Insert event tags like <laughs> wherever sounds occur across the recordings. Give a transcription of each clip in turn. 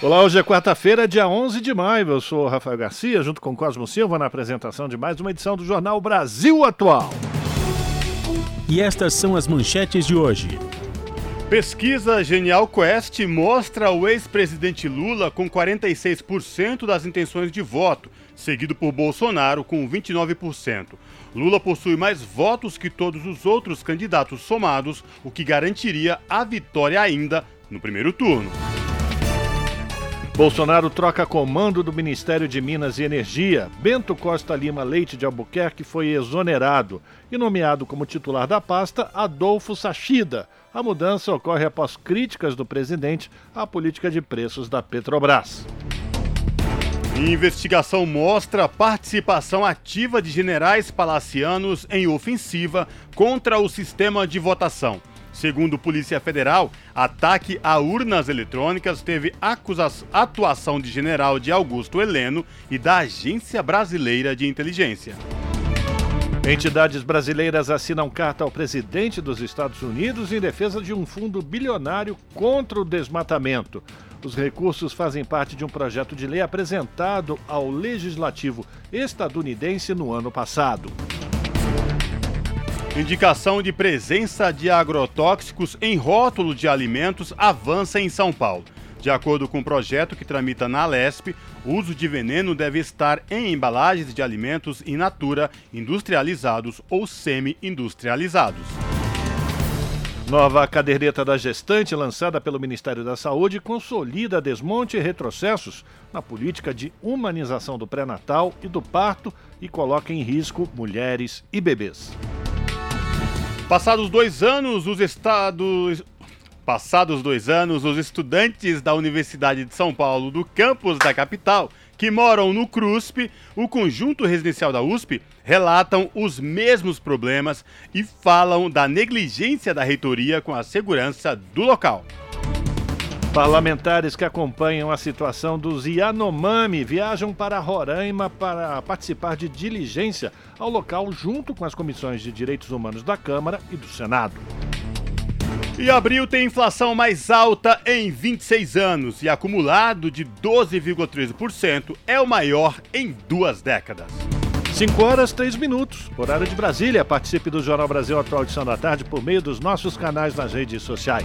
Olá, hoje é quarta-feira, dia 11 de maio. Eu sou Rafael Garcia, junto com Cosmo Silva, na apresentação de mais uma edição do Jornal Brasil Atual. E estas são as manchetes de hoje. Pesquisa Genial Quest mostra o ex-presidente Lula com 46% das intenções de voto, seguido por Bolsonaro com 29%. Lula possui mais votos que todos os outros candidatos somados, o que garantiria a vitória ainda no primeiro turno. Bolsonaro troca comando do Ministério de Minas e Energia. Bento Costa Lima Leite de Albuquerque foi exonerado e nomeado como titular da pasta Adolfo Sachida. A mudança ocorre após críticas do presidente à política de preços da Petrobras. Investigação mostra participação ativa de generais palacianos em ofensiva contra o sistema de votação. Segundo Polícia Federal, ataque a urnas eletrônicas teve atuação de general de Augusto Heleno e da Agência Brasileira de Inteligência. Entidades brasileiras assinam carta ao presidente dos Estados Unidos em defesa de um fundo bilionário contra o desmatamento. Os recursos fazem parte de um projeto de lei apresentado ao legislativo estadunidense no ano passado. Indicação de presença de agrotóxicos em rótulo de alimentos avança em São Paulo. De acordo com o projeto que tramita na Alesp, o uso de veneno deve estar em embalagens de alimentos in natura, industrializados ou semi-industrializados. Nova caderneta da gestante lançada pelo Ministério da Saúde consolida desmonte e retrocessos na política de humanização do pré-natal e do parto e coloca em risco mulheres e bebês. Passados dois anos, os estados. Passados dois anos, os estudantes da Universidade de São Paulo, do campus da capital, que moram no CRUSP, o conjunto residencial da USP, relatam os mesmos problemas e falam da negligência da reitoria com a segurança do local. Parlamentares que acompanham a situação dos Yanomami viajam para Roraima para participar de diligência ao local junto com as comissões de direitos humanos da Câmara e do Senado. E abril tem inflação mais alta em 26 anos e acumulado de 12,13% é o maior em duas décadas. 5 horas 3 minutos, horário de Brasília. Participe do Jornal Brasil Atual Edição da Tarde por meio dos nossos canais nas redes sociais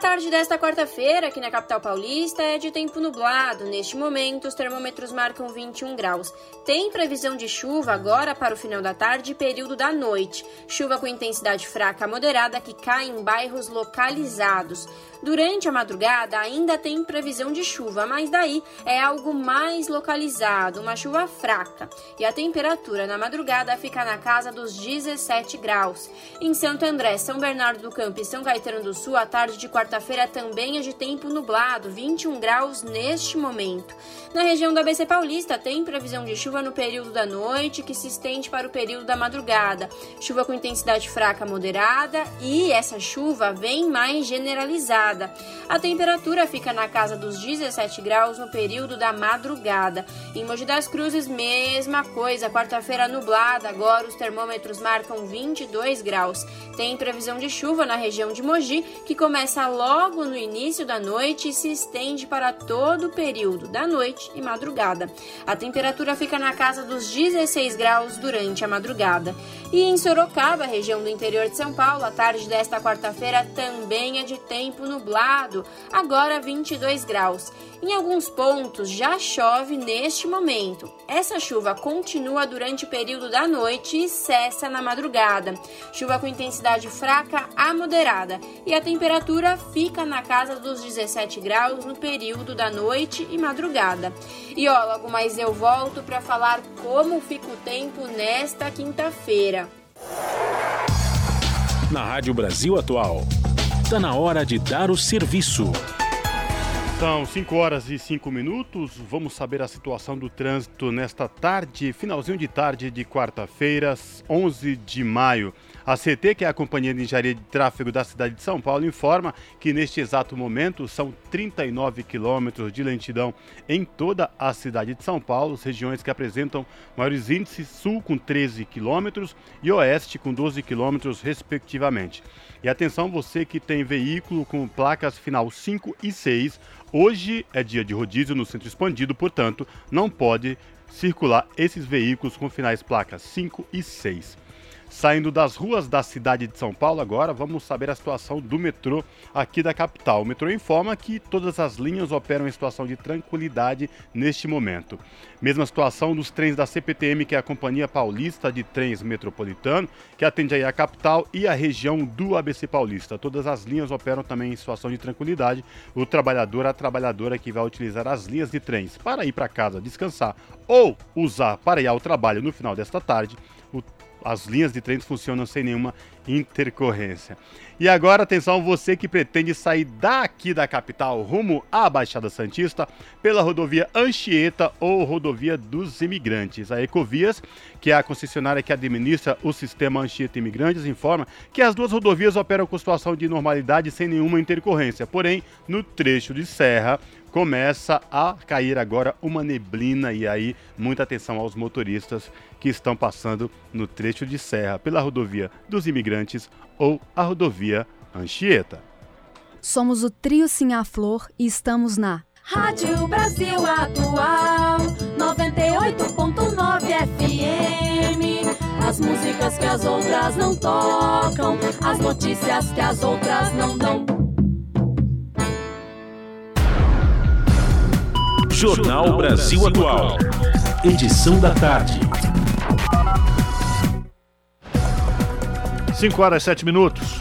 Tarde desta quarta-feira, aqui na capital paulista, é de tempo nublado. Neste momento, os termômetros marcam 21 graus. Tem previsão de chuva agora para o final da tarde e período da noite. Chuva com intensidade fraca a moderada que cai em bairros localizados. Durante a madrugada ainda tem previsão de chuva, mas daí é algo mais localizado, uma chuva fraca. E a temperatura na madrugada fica na casa dos 17 graus. Em Santo André, São Bernardo do Campo e São Caetano do Sul, a tarde de quarta-feira também é de tempo nublado, 21 graus neste momento. Na região do ABC Paulista tem previsão de chuva no período da noite, que se estende para o período da madrugada. Chuva com intensidade fraca moderada e essa chuva vem mais generalizada. A temperatura fica na casa dos 17 graus no período da madrugada. Em Mogi das Cruzes, mesma coisa, quarta-feira nublada, agora os termômetros marcam 22 graus. Tem previsão de chuva na região de Mogi, que começa logo no início da noite e se estende para todo o período da noite e madrugada. A temperatura fica na casa dos 16 graus durante a madrugada. E em Sorocaba, região do interior de São Paulo, a tarde desta quarta-feira também é de tempo nublado, agora 22 graus. Em alguns pontos já chove neste momento. Essa chuva continua durante o período da noite e cessa na madrugada. Chuva com intensidade fraca a moderada e a temperatura fica na casa dos 17 graus no período da noite e madrugada. E ó, logo mais eu volto para falar como fica o tempo nesta quinta-feira. Na Rádio Brasil Atual, está na hora de dar o serviço. São 5 horas e 5 minutos. Vamos saber a situação do trânsito nesta tarde, finalzinho de tarde de quarta-feira, 11 de maio. A CT, que é a Companhia de Engenharia de Tráfego da cidade de São Paulo, informa que neste exato momento são 39 quilômetros de lentidão em toda a cidade de São Paulo, regiões que apresentam maiores índices, sul com 13 quilômetros e oeste com 12 quilômetros, respectivamente. E atenção, você que tem veículo com placas final 5 e 6, hoje é dia de rodízio no centro expandido, portanto, não pode circular esses veículos com finais placas 5 e 6. Saindo das ruas da cidade de São Paulo, agora vamos saber a situação do metrô aqui da capital. O metrô informa que todas as linhas operam em situação de tranquilidade neste momento. Mesma situação dos trens da CPTM, que é a Companhia Paulista de Trens Metropolitano, que atende aí a capital e a região do ABC Paulista. Todas as linhas operam também em situação de tranquilidade. O trabalhador, a trabalhadora que vai utilizar as linhas de trens para ir para casa descansar ou usar para ir ao trabalho no final desta tarde, as linhas de trem funcionam sem nenhuma intercorrência. E agora, atenção, você que pretende sair daqui da capital rumo à Baixada Santista pela rodovia Anchieta ou rodovia dos Imigrantes. A Ecovias, que é a concessionária que administra o sistema Anchieta Imigrantes, informa que as duas rodovias operam com situação de normalidade sem nenhuma intercorrência. Porém, no trecho de serra, começa a cair agora uma neblina e aí muita atenção aos motoristas que estão passando no trecho de serra pela rodovia dos imigrantes ou a rodovia Anchieta. Somos o Trio Sim a Flor e estamos na Rádio Brasil Atual 98.9 FM. As músicas que as outras não tocam, as notícias que as outras não dão. Jornal Brasil Atual. Edição da tarde. 5 horas e 7 minutos.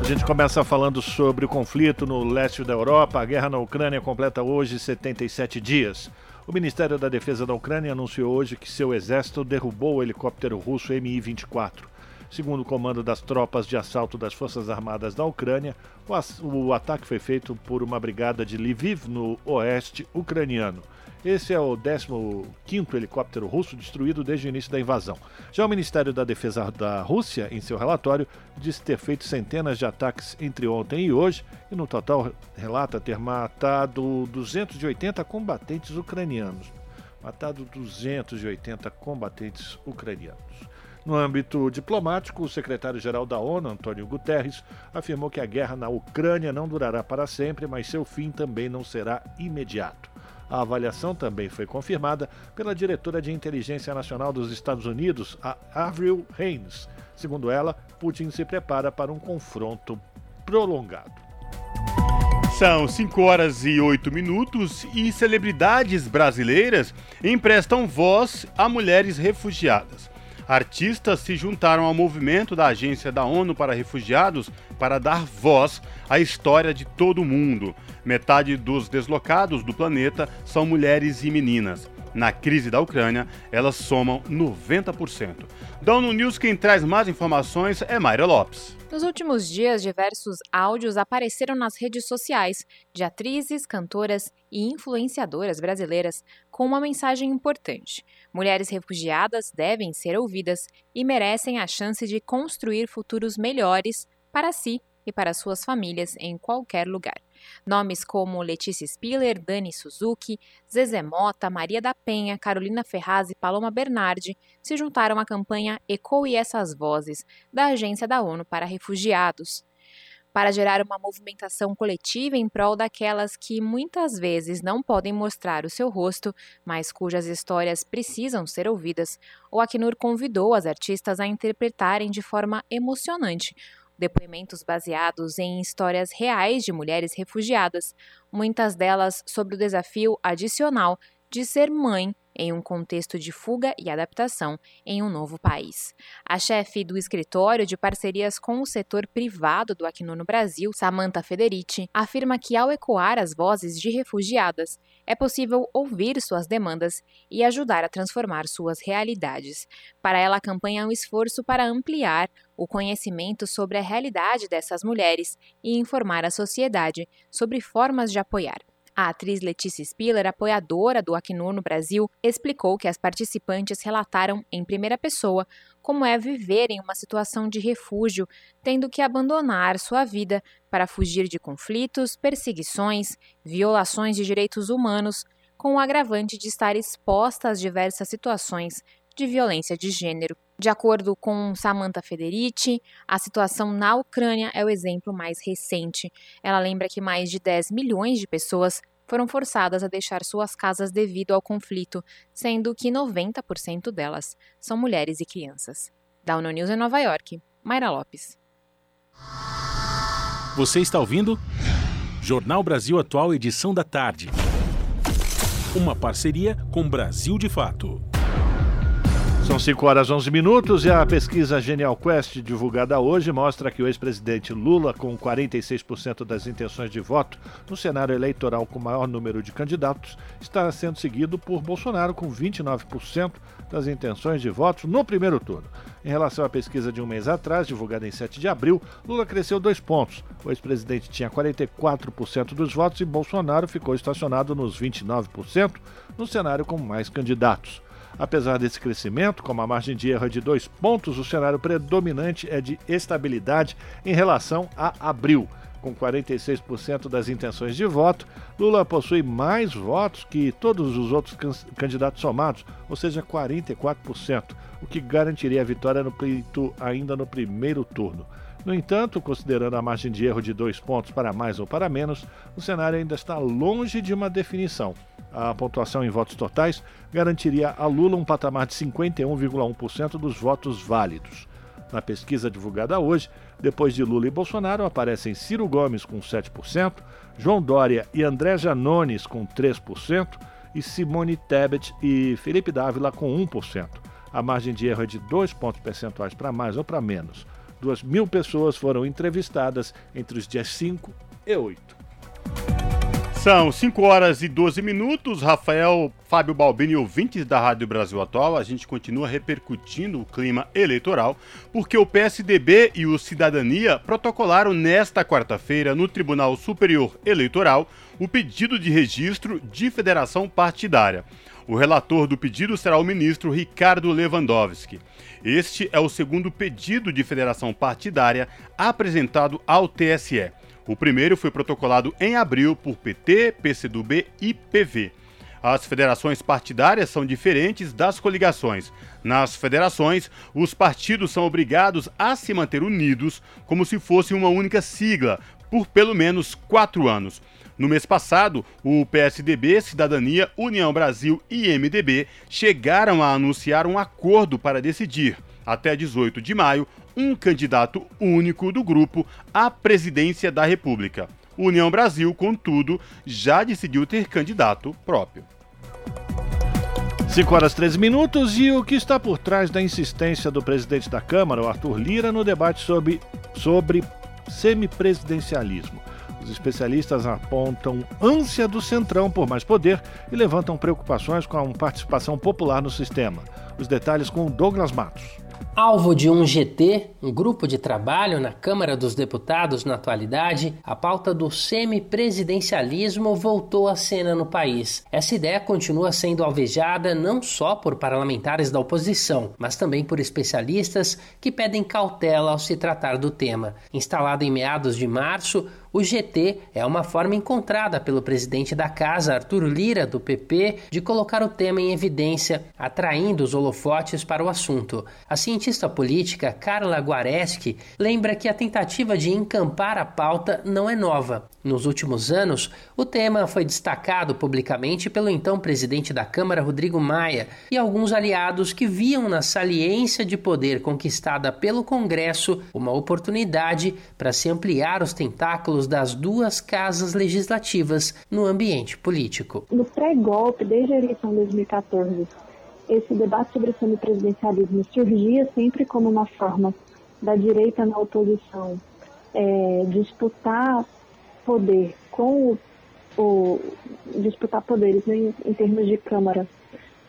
A gente começa falando sobre o conflito no leste da Europa. A guerra na Ucrânia completa hoje 77 dias. O Ministério da Defesa da Ucrânia anunciou hoje que seu exército derrubou o helicóptero russo Mi-24. Segundo o comando das tropas de assalto das Forças Armadas da Ucrânia, o, o ataque foi feito por uma brigada de Lviv, no oeste ucraniano. Esse é o 15º helicóptero russo destruído desde o início da invasão. Já o Ministério da Defesa da Rússia, em seu relatório, diz ter feito centenas de ataques entre ontem e hoje, e no total relata ter matado 280 combatentes ucranianos. Matado 280 combatentes ucranianos. No âmbito diplomático, o secretário-geral da ONU, Antônio Guterres, afirmou que a guerra na Ucrânia não durará para sempre, mas seu fim também não será imediato. A avaliação também foi confirmada pela diretora de inteligência nacional dos Estados Unidos, a Avril Haines. Segundo ela, Putin se prepara para um confronto prolongado. São 5 horas e 8 minutos e celebridades brasileiras emprestam voz a mulheres refugiadas. Artistas se juntaram ao movimento da Agência da ONU para Refugiados para dar voz à história de todo o mundo. Metade dos deslocados do planeta são mulheres e meninas. Na crise da Ucrânia, elas somam 90%. Da ONU News, quem traz mais informações é Mayra Lopes. Nos últimos dias, diversos áudios apareceram nas redes sociais de atrizes, cantoras e influenciadoras brasileiras com uma mensagem importante. Mulheres refugiadas devem ser ouvidas e merecem a chance de construir futuros melhores para si e para suas famílias em qualquer lugar. Nomes como Letícia Spiller, Dani Suzuki, Zezé Mota, Maria da Penha, Carolina Ferraz e Paloma Bernardi se juntaram à campanha Ecoe Essas Vozes, da Agência da ONU para Refugiados. Para gerar uma movimentação coletiva em prol daquelas que muitas vezes não podem mostrar o seu rosto, mas cujas histórias precisam ser ouvidas. O Acnur convidou as artistas a interpretarem de forma emocionante depoimentos baseados em histórias reais de mulheres refugiadas, muitas delas sobre o desafio adicional de ser mãe em um contexto de fuga e adaptação em um novo país. A chefe do escritório de parcerias com o setor privado do Acnur no Brasil, Samantha Federici, afirma que ao ecoar as vozes de refugiadas, é possível ouvir suas demandas e ajudar a transformar suas realidades. Para ela, a campanha é um esforço para ampliar o conhecimento sobre a realidade dessas mulheres e informar a sociedade sobre formas de apoiar. A atriz Letícia Spiller, apoiadora do Acnur no Brasil, explicou que as participantes relataram em primeira pessoa como é viver em uma situação de refúgio, tendo que abandonar sua vida para fugir de conflitos, perseguições, violações de direitos humanos, com o agravante de estar exposta às diversas situações de violência de gênero. De acordo com Samantha Federici, a situação na Ucrânia é o exemplo mais recente. Ela lembra que mais de 10 milhões de pessoas foram forçadas a deixar suas casas devido ao conflito, sendo que 90% delas são mulheres e crianças. Da ONU News em Nova York, Mayra Lopes. Você está ouvindo? Jornal Brasil Atual, edição da tarde. Uma parceria com Brasil de Fato. São 5 horas 11 minutos e a pesquisa Genial Quest, divulgada hoje, mostra que o ex-presidente Lula, com 46% das intenções de voto no cenário eleitoral com maior número de candidatos, está sendo seguido por Bolsonaro, com 29% das intenções de votos no primeiro turno. Em relação à pesquisa de um mês atrás, divulgada em 7 de abril, Lula cresceu dois pontos. O ex-presidente tinha 44% dos votos e Bolsonaro ficou estacionado nos 29%, no cenário com mais candidatos. Apesar desse crescimento, como a margem de erro é de dois pontos, o cenário predominante é de estabilidade em relação a abril. Com 46% das intenções de voto, Lula possui mais votos que todos os outros candidatos somados, ou seja, 44%, o que garantiria a vitória no pleito ainda no primeiro turno. No entanto, considerando a margem de erro de dois pontos para mais ou para menos, o cenário ainda está longe de uma definição. A pontuação em votos totais garantiria a Lula um patamar de 51,1% dos votos válidos. Na pesquisa divulgada hoje, depois de Lula e Bolsonaro, aparecem Ciro Gomes com 7%, João Dória e André Janones com 3% e Simone Tebet e Felipe Dávila com 1%. A margem de erro é de 2 pontos percentuais para mais ou para menos. 2 mil pessoas foram entrevistadas entre os dias 5 e 8. São 5 horas e 12 minutos. Rafael, Fábio Balbini, ouvintes da Rádio Brasil Atual, a gente continua repercutindo o clima eleitoral, porque o PSDB e o Cidadania protocolaram nesta quarta-feira no Tribunal Superior Eleitoral o pedido de registro de federação partidária. O relator do pedido será o ministro Ricardo Lewandowski. Este é o segundo pedido de federação partidária apresentado ao TSE. O primeiro foi protocolado em abril por PT, PCdoB e PV. As federações partidárias são diferentes das coligações. Nas federações, os partidos são obrigados a se manter unidos como se fosse uma única sigla por pelo menos quatro anos. No mês passado, o PSDB, Cidadania, União Brasil e MDB chegaram a anunciar um acordo para decidir, até 18 de maio, um candidato único do grupo à presidência da República. União Brasil, contudo, já decidiu ter candidato próprio. 5 horas 13 minutos e o que está por trás da insistência do presidente da Câmara, Arthur Lira, no debate sobre, sobre semipresidencialismo. Os especialistas apontam ânsia do Centrão por mais poder e levantam preocupações com a participação popular no sistema. Os detalhes com Douglas Matos. Alvo de um GT, um grupo de trabalho na Câmara dos Deputados na atualidade, a pauta do semipresidencialismo voltou à cena no país. Essa ideia continua sendo alvejada não só por parlamentares da oposição, mas também por especialistas que pedem cautela ao se tratar do tema. Instalado em meados de março, o GT é uma forma encontrada pelo presidente da casa, Arthur Lira, do PP, de colocar o tema em evidência, atraindo os holofotes para o assunto. A cientista política Carla Guareschi lembra que a tentativa de encampar a pauta não é nova. Nos últimos anos, o tema foi destacado publicamente pelo então presidente da Câmara, Rodrigo Maia, e alguns aliados que viam na saliência de poder conquistada pelo Congresso uma oportunidade para se ampliar os tentáculos das duas casas legislativas no ambiente político. No pré-golpe, desde a eleição de 2014, esse debate sobre o semipresidencialismo surgia sempre como uma forma da direita na oposição é, disputar poder com o, o disputar poderes né, em, em termos de Câmara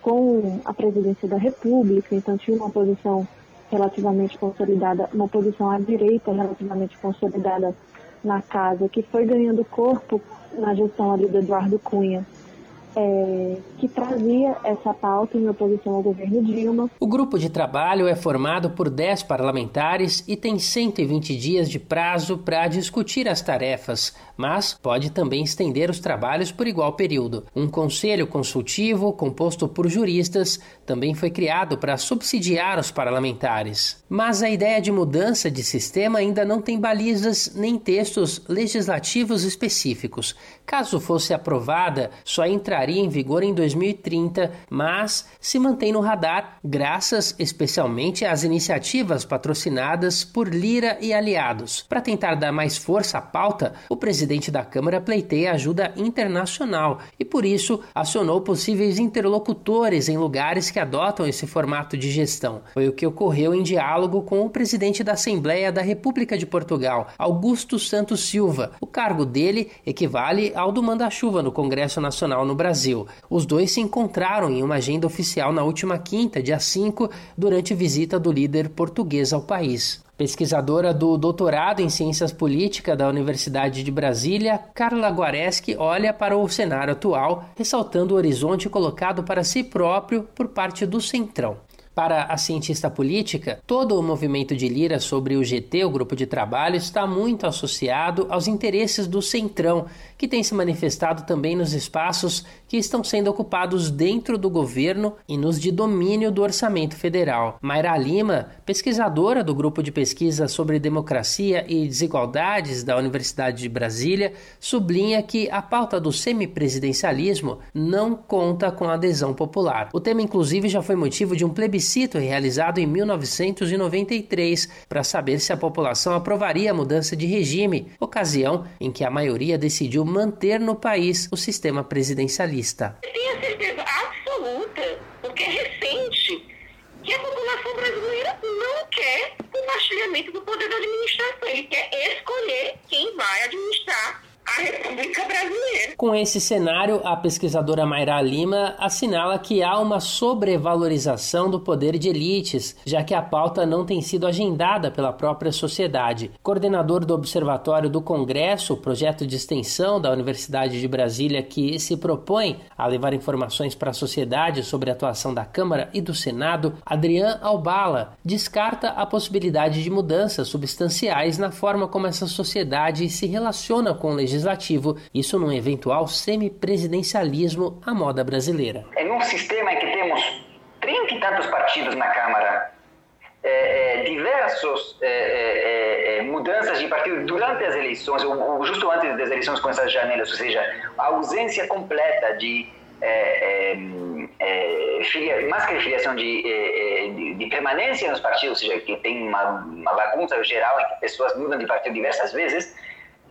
com a presidência da República, então tinha uma posição relativamente consolidada, uma posição à direita relativamente consolidada na casa, que foi ganhando corpo na gestão ali do Eduardo Cunha é, que trazia essa pauta em oposição ao governo Dilma. O grupo de trabalho é formado por 10 parlamentares e tem 120 dias de prazo para discutir as tarefas, mas pode também estender os trabalhos por igual período. Um conselho consultivo, composto por juristas, também foi criado para subsidiar os parlamentares. Mas a ideia de mudança de sistema ainda não tem balizas nem textos legislativos específicos. Caso fosse aprovada, só entraria em vigor em 2030, mas se mantém no radar graças especialmente às iniciativas patrocinadas por Lira e aliados. Para tentar dar mais força à pauta, o presidente da Câmara pleiteia ajuda internacional e por isso acionou possíveis interlocutores em lugares que adotam esse formato de gestão. Foi o que ocorreu em diálogo com o presidente da Assembleia da República de Portugal, Augusto Santos Silva. O cargo dele equivale ao do manda-chuva no Congresso Nacional no Brasil. Os dois se encontraram em uma agenda oficial na última quinta, dia 5, durante visita do líder português ao país. Pesquisadora do doutorado em Ciências Políticas da Universidade de Brasília, Carla Guareschi olha para o cenário atual, ressaltando o horizonte colocado para si próprio por parte do Centrão. Para a cientista política, todo o movimento de Lira sobre o GT, o grupo de trabalho, está muito associado aos interesses do Centrão, que tem se manifestado também nos espaços que estão sendo ocupados dentro do governo e nos de domínio do orçamento federal. Mayra Lima, pesquisadora do grupo de pesquisa sobre democracia e desigualdades da Universidade de Brasília, sublinha que a pauta do semipresidencialismo não conta com adesão popular. O tema, inclusive, já foi motivo de um plebiscito plebiscito realizado em 1993 para saber se a população aprovaria a mudança de regime, ocasião em que a maioria decidiu manter no país o sistema presidencialista. Tenho certeza absoluta, porque é recente, que a população brasileira não quer o compartilhamento do poder da administração, ele quer escolher quem vai administrar a República Brasileira. Com esse cenário, a pesquisadora Mayra Lima assinala que há uma sobrevalorização do poder de elites, já que a pauta não tem sido agendada pela própria sociedade. Coordenador do Observatório do Congresso, projeto de extensão da Universidade de Brasília que se propõe a levar informações para a sociedade sobre a atuação da Câmara e do Senado, Adrian Albala descarta a possibilidade de mudanças substanciais na forma como essa sociedade se relaciona com o legislativo legislativo, isso num eventual semipresidencialismo à moda brasileira. É num sistema em que temos trinta e tantos partidos na Câmara, é, é, diversas é, é, é, mudanças de partido durante as eleições, ou, ou, justo antes das eleições com essas janelas, ou seja, a ausência completa de é, filia, mais que filiação de, de, de, permanência nos partidos, ou seja, que tem uma, uma bagunça geral em que pessoas mudam de partido diversas vezes,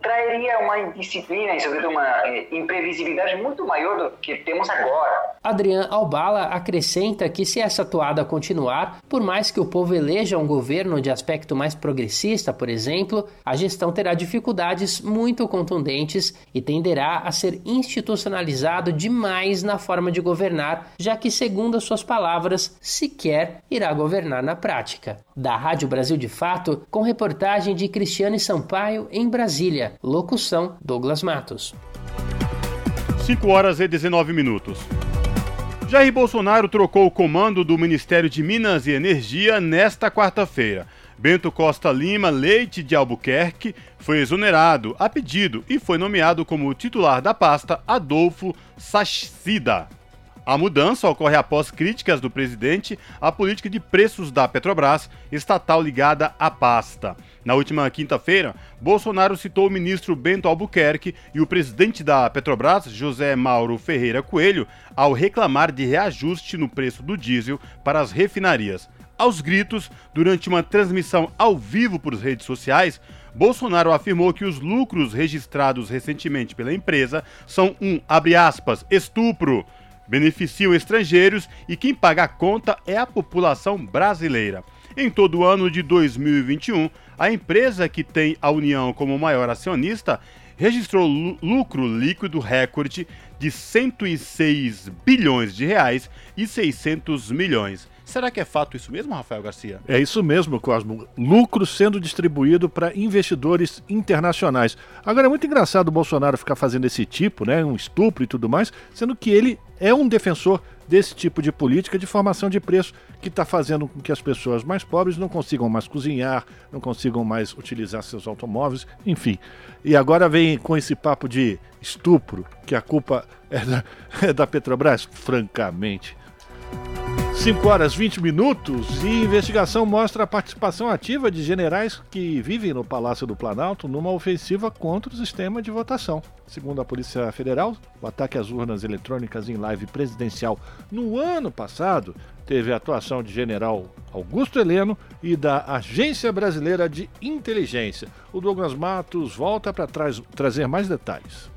trairia uma indisciplina e, sobretudo, uma eh, imprevisibilidade muito maior do que temos agora. Adrian Albala acrescenta que, se essa toada continuar, por mais que o povo eleja um governo de aspecto mais progressista, por exemplo, a gestão terá dificuldades muito contundentes e tenderá a ser institucionalizado demais na forma de governar, já que, segundo as suas palavras, sequer irá governar na prática. Da Rádio Brasil de Fato, com reportagem de Cristiane Sampaio em Brasília. Locução: Douglas Matos. 5 horas e 19 minutos. Jair Bolsonaro trocou o comando do Ministério de Minas e Energia nesta quarta-feira. Bento Costa Lima Leite de Albuquerque foi exonerado a pedido e foi nomeado como titular da pasta Adolfo Sachida. A mudança ocorre após críticas do presidente à política de preços da Petrobras, estatal ligada à pasta. Na última quinta-feira, Bolsonaro citou o ministro Bento Albuquerque e o presidente da Petrobras, José Mauro Ferreira Coelho, ao reclamar de reajuste no preço do diesel para as refinarias. Aos gritos, durante uma transmissão ao vivo por redes sociais, Bolsonaro afirmou que os lucros registrados recentemente pela empresa são um, abre aspas, estupro, beneficiam estrangeiros e quem paga a conta é a população brasileira. Em todo o ano de 2021, a empresa que tem a União como maior acionista registrou lucro líquido recorde de 106 bilhões de reais e 600 milhões. Será que é fato isso mesmo, Rafael Garcia? É isso mesmo, Cosmo. Lucro sendo distribuído para investidores internacionais. Agora é muito engraçado o Bolsonaro ficar fazendo esse tipo, né, um estupro e tudo mais, sendo que ele é um defensor desse tipo de política de formação de preço que está fazendo com que as pessoas mais pobres não consigam mais cozinhar, não consigam mais utilizar seus automóveis, enfim. E agora vem com esse papo de estupro, que a culpa é da, <laughs> é da Petrobras? Francamente. 5 horas 20 minutos e investigação mostra a participação ativa de generais que vivem no Palácio do Planalto numa ofensiva contra o sistema de votação. Segundo a Polícia Federal, o ataque às urnas eletrônicas em live presidencial no ano passado teve a atuação de general Augusto Heleno e da Agência Brasileira de Inteligência. O Douglas Matos volta para trazer mais detalhes.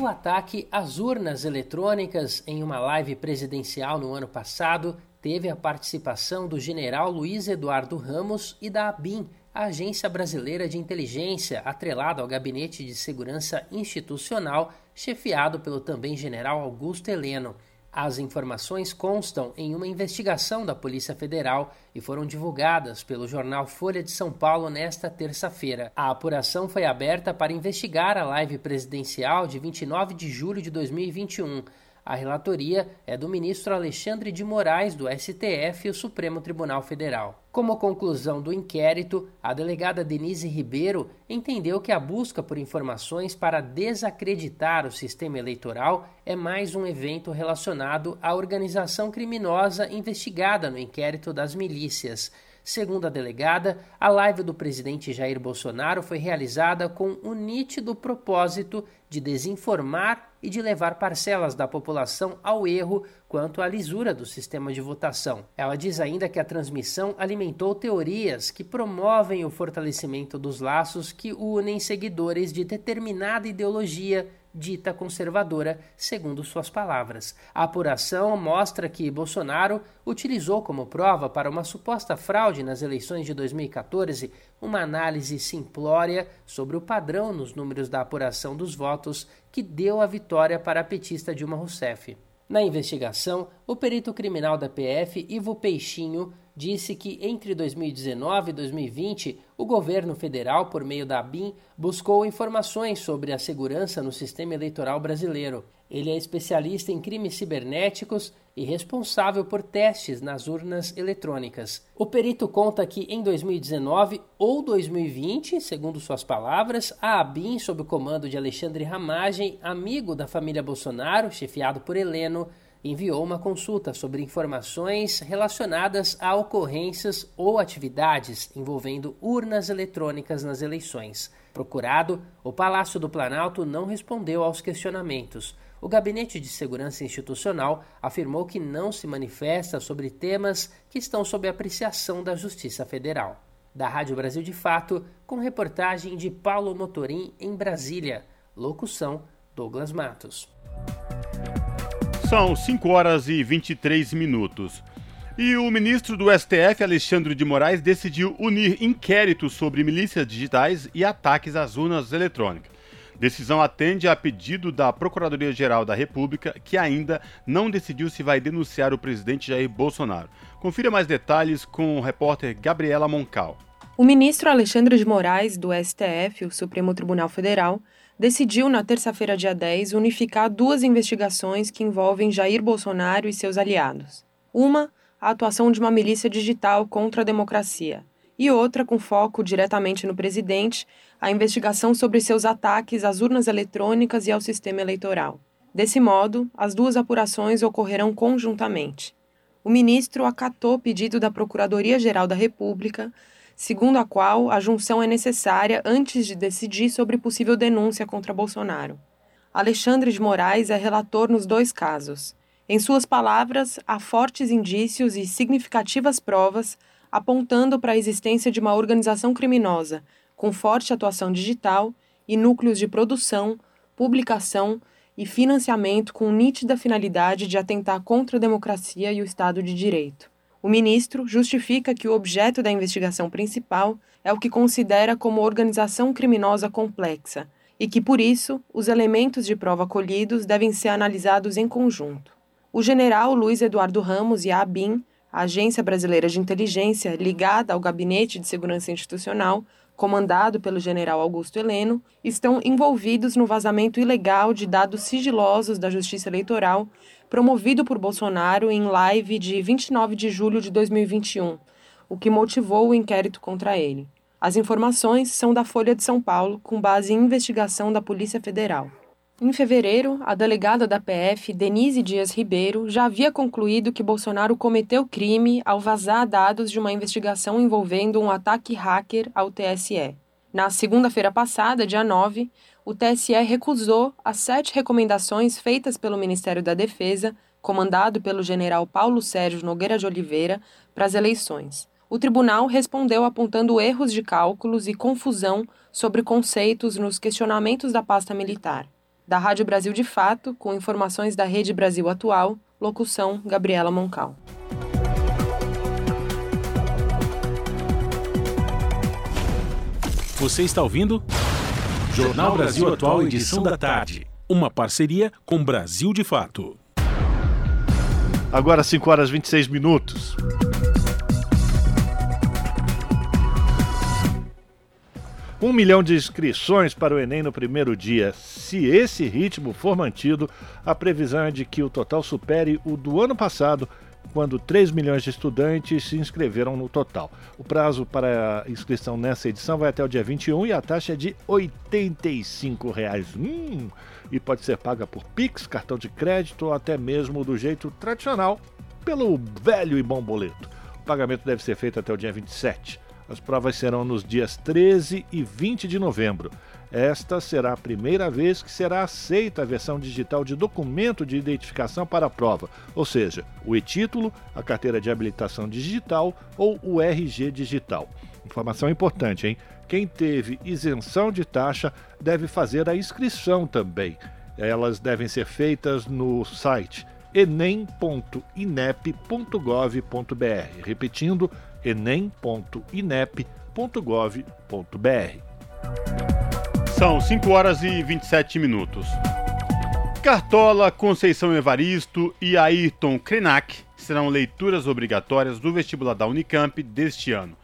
O ataque às urnas eletrônicas em uma live presidencial no ano passado teve a participação do general Luiz Eduardo Ramos e da ABIN, a Agência Brasileira de Inteligência, atrelada ao Gabinete de Segurança Institucional, chefiado pelo também general Augusto Heleno. As informações constam em uma investigação da Polícia Federal e foram divulgadas pelo jornal Folha de São Paulo nesta terça-feira. A apuração foi aberta para investigar a live presidencial de 29 de julho de 2021 a relatoria é do ministro Alexandre de Moraes, do STF e o Supremo Tribunal Federal. Como conclusão do inquérito, a delegada Denise Ribeiro entendeu que a busca por informações para desacreditar o sistema eleitoral é mais um evento relacionado à organização criminosa investigada no inquérito das milícias. Segundo a delegada, a live do presidente Jair Bolsonaro foi realizada com o nítido propósito de desinformar e de levar parcelas da população ao erro quanto à lisura do sistema de votação. Ela diz ainda que a transmissão alimentou teorias que promovem o fortalecimento dos laços que unem seguidores de determinada ideologia dita conservadora, segundo suas palavras. A apuração mostra que Bolsonaro utilizou como prova para uma suposta fraude nas eleições de 2014 uma análise simplória sobre o padrão nos números da apuração dos votos que deu a vitória para a petista Dilma Rousseff. Na investigação, o perito criminal da PF, Ivo Peixinho, disse que entre 2019 e 2020, o governo federal, por meio da ABIN, buscou informações sobre a segurança no sistema eleitoral brasileiro. Ele é especialista em crimes cibernéticos e responsável por testes nas urnas eletrônicas. O perito conta que em 2019 ou 2020, segundo suas palavras, a ABIN, sob o comando de Alexandre Ramagem, amigo da família Bolsonaro, chefiado por Heleno, enviou uma consulta sobre informações relacionadas a ocorrências ou atividades envolvendo urnas eletrônicas nas eleições. Procurado, o Palácio do Planalto não respondeu aos questionamentos. O Gabinete de Segurança Institucional afirmou que não se manifesta sobre temas que estão sob apreciação da Justiça Federal. Da Rádio Brasil de Fato, com reportagem de Paulo Motorim em Brasília. Locução: Douglas Matos. São 5 horas e 23 minutos. E o ministro do STF, Alexandre de Moraes, decidiu unir inquéritos sobre milícias digitais e ataques às urnas eletrônicas. Decisão atende a pedido da Procuradoria-Geral da República, que ainda não decidiu se vai denunciar o presidente Jair Bolsonaro. Confira mais detalhes com o repórter Gabriela Moncal. O ministro Alexandre de Moraes, do STF, o Supremo Tribunal Federal, decidiu, na terça-feira, dia 10, unificar duas investigações que envolvem Jair Bolsonaro e seus aliados. Uma, a atuação de uma milícia digital contra a democracia, e outra com foco diretamente no presidente, a investigação sobre seus ataques às urnas eletrônicas e ao sistema eleitoral. Desse modo, as duas apurações ocorrerão conjuntamente. O ministro acatou pedido da Procuradoria-Geral da República, segundo a qual a junção é necessária antes de decidir sobre possível denúncia contra Bolsonaro. Alexandre de Moraes é relator nos dois casos. Em suas palavras, há fortes indícios e significativas provas apontando para a existência de uma organização criminosa com forte atuação digital e núcleos de produção, publicação e financiamento com nítida finalidade de atentar contra a democracia e o Estado de Direito. O ministro justifica que o objeto da investigação principal é o que considera como organização criminosa complexa e que, por isso, os elementos de prova colhidos devem ser analisados em conjunto. O general Luiz Eduardo Ramos e a ABIN, a Agência Brasileira de Inteligência ligada ao Gabinete de Segurança Institucional, comandado pelo general Augusto Heleno, estão envolvidos no vazamento ilegal de dados sigilosos da Justiça Eleitoral, promovido por Bolsonaro em live de 29 de julho de 2021, o que motivou o inquérito contra ele. As informações são da Folha de São Paulo, com base em investigação da Polícia Federal. Em fevereiro, a delegada da PF, Denise Dias Ribeiro, já havia concluído que Bolsonaro cometeu crime ao vazar dados de uma investigação envolvendo um ataque hacker ao TSE. Na segunda-feira passada, dia 9, o TSE recusou as sete recomendações feitas pelo Ministério da Defesa, comandado pelo general Paulo Sérgio Nogueira de Oliveira, para as eleições. O tribunal respondeu apontando erros de cálculos e confusão sobre conceitos nos questionamentos da pasta militar da Rádio Brasil de Fato, com informações da Rede Brasil Atual, locução Gabriela Moncal. Você está ouvindo? Jornal Brasil Atual, edição da tarde. Uma parceria com Brasil de Fato. Agora 5 horas e 26 minutos. Um milhão de inscrições para o Enem no primeiro dia. Se esse ritmo for mantido, a previsão é de que o total supere o do ano passado, quando 3 milhões de estudantes se inscreveram no total. O prazo para inscrição nessa edição vai até o dia 21 e a taxa é de 85 reais. Hum, e pode ser paga por Pix, cartão de crédito ou até mesmo do jeito tradicional, pelo velho e bom boleto. O pagamento deve ser feito até o dia 27. As provas serão nos dias 13 e 20 de novembro. Esta será a primeira vez que será aceita a versão digital de documento de identificação para a prova, ou seja, o e-título, a carteira de habilitação digital ou o RG digital. Informação importante, hein? Quem teve isenção de taxa deve fazer a inscrição também. Elas devem ser feitas no site enem.inep.gov.br. Repetindo, enem.inep.gov.br. São 5 horas e 27 minutos. Cartola, Conceição Evaristo e Ayrton Krenak serão leituras obrigatórias do vestibular da Unicamp deste ano.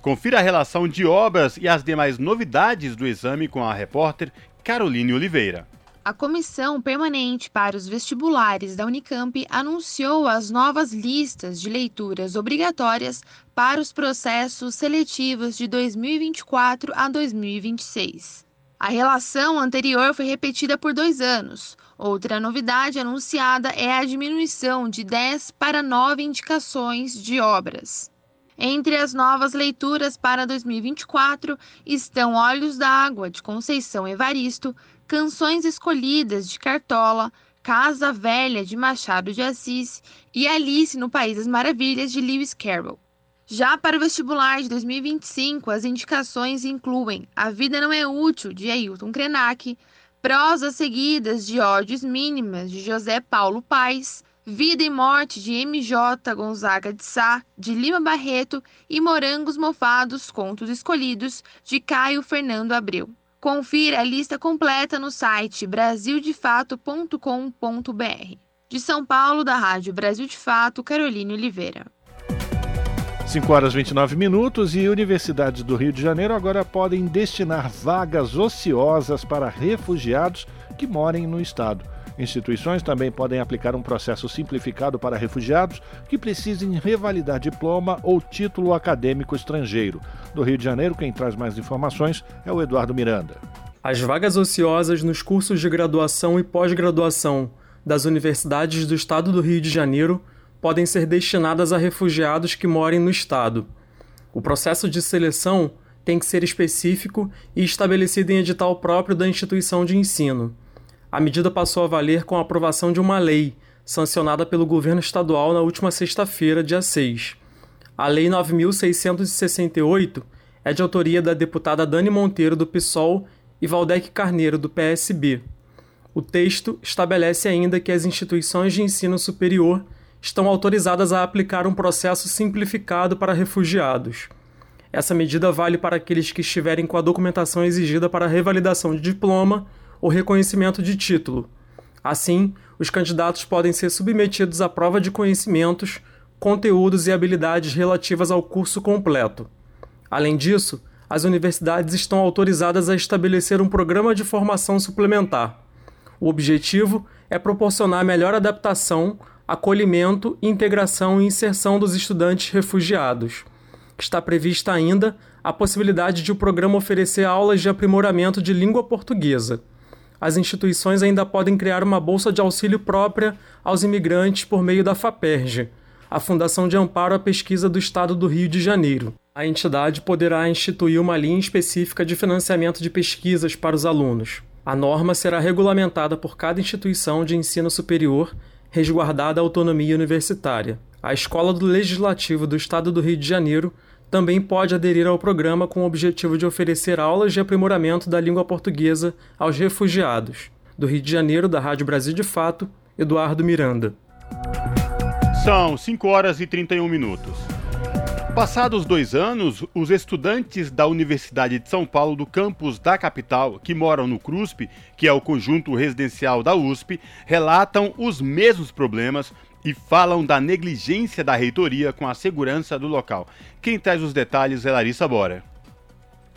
Confira a relação de obras e as demais novidades do exame com a repórter Caroline Oliveira. A Comissão Permanente para os Vestibulares da Unicamp anunciou as novas listas de leituras obrigatórias para os processos seletivos de 2024 a 2026. A relação anterior foi repetida por dois anos. Outra novidade anunciada é a diminuição de 10 para 9 indicações de obras. Entre as novas leituras para 2024 estão Olhos d'Água, de Conceição Evaristo, Canções Escolhidas, de Cartola, Casa Velha, de Machado de Assis e Alice no País das Maravilhas, de Lewis Carroll. Já para o vestibular de 2025, as indicações incluem A Vida Não é Útil, de Ailton Krenak, Prosas Seguidas de Ódios Mínimas, de José Paulo Paes, Vida e Morte, de MJ Gonzaga de Sá, de Lima Barreto e Morangos Mofados, Contos Escolhidos, de Caio Fernando Abreu. Confira a lista completa no site brasildefato.com.br. De São Paulo, da Rádio Brasil de Fato, Caroline Oliveira. 5 horas e 29 minutos e universidades do Rio de Janeiro agora podem destinar vagas ociosas para refugiados que morem no estado. Instituições também podem aplicar um processo simplificado para refugiados que precisem revalidar diploma ou título acadêmico estrangeiro. Do Rio de Janeiro, quem traz mais informações é o Eduardo Miranda. As vagas ociosas nos cursos de graduação e pós-graduação das universidades do estado do Rio de Janeiro podem ser destinadas a refugiados que morem no estado. O processo de seleção tem que ser específico e estabelecido em edital próprio da instituição de ensino. A medida passou a valer com a aprovação de uma lei, sancionada pelo governo estadual na última sexta-feira, dia 6. A Lei 9668 é de autoria da deputada Dani Monteiro, do PSOL, e Valdec Carneiro, do PSB. O texto estabelece ainda que as instituições de ensino superior estão autorizadas a aplicar um processo simplificado para refugiados. Essa medida vale para aqueles que estiverem com a documentação exigida para revalidação de diploma ou reconhecimento de título. Assim, os candidatos podem ser submetidos à prova de conhecimentos, conteúdos e habilidades relativas ao curso completo. Além disso, as universidades estão autorizadas a estabelecer um programa de formação suplementar. O objetivo é proporcionar melhor adaptação, acolhimento, integração e inserção dos estudantes refugiados. Está prevista ainda a possibilidade de o programa oferecer aulas de aprimoramento de língua portuguesa. As instituições ainda podem criar uma bolsa de auxílio própria aos imigrantes por meio da FAPERJ, a Fundação de Amparo à Pesquisa do Estado do Rio de Janeiro. A entidade poderá instituir uma linha específica de financiamento de pesquisas para os alunos. A norma será regulamentada por cada instituição de ensino superior, resguardada a autonomia universitária. A Escola do Legislativo do Estado do Rio de Janeiro também pode aderir ao programa com o objetivo de oferecer aulas de aprimoramento da língua portuguesa aos refugiados. Do Rio de Janeiro, da Rádio Brasil de Fato, Eduardo Miranda. São 5 horas e 31 minutos. Passados dois anos, os estudantes da Universidade de São Paulo, do campus da capital, que moram no CRUSP, que é o conjunto residencial da USP, relatam os mesmos problemas e falam da negligência da reitoria com a segurança do local. Quem traz os detalhes é Larissa Bora.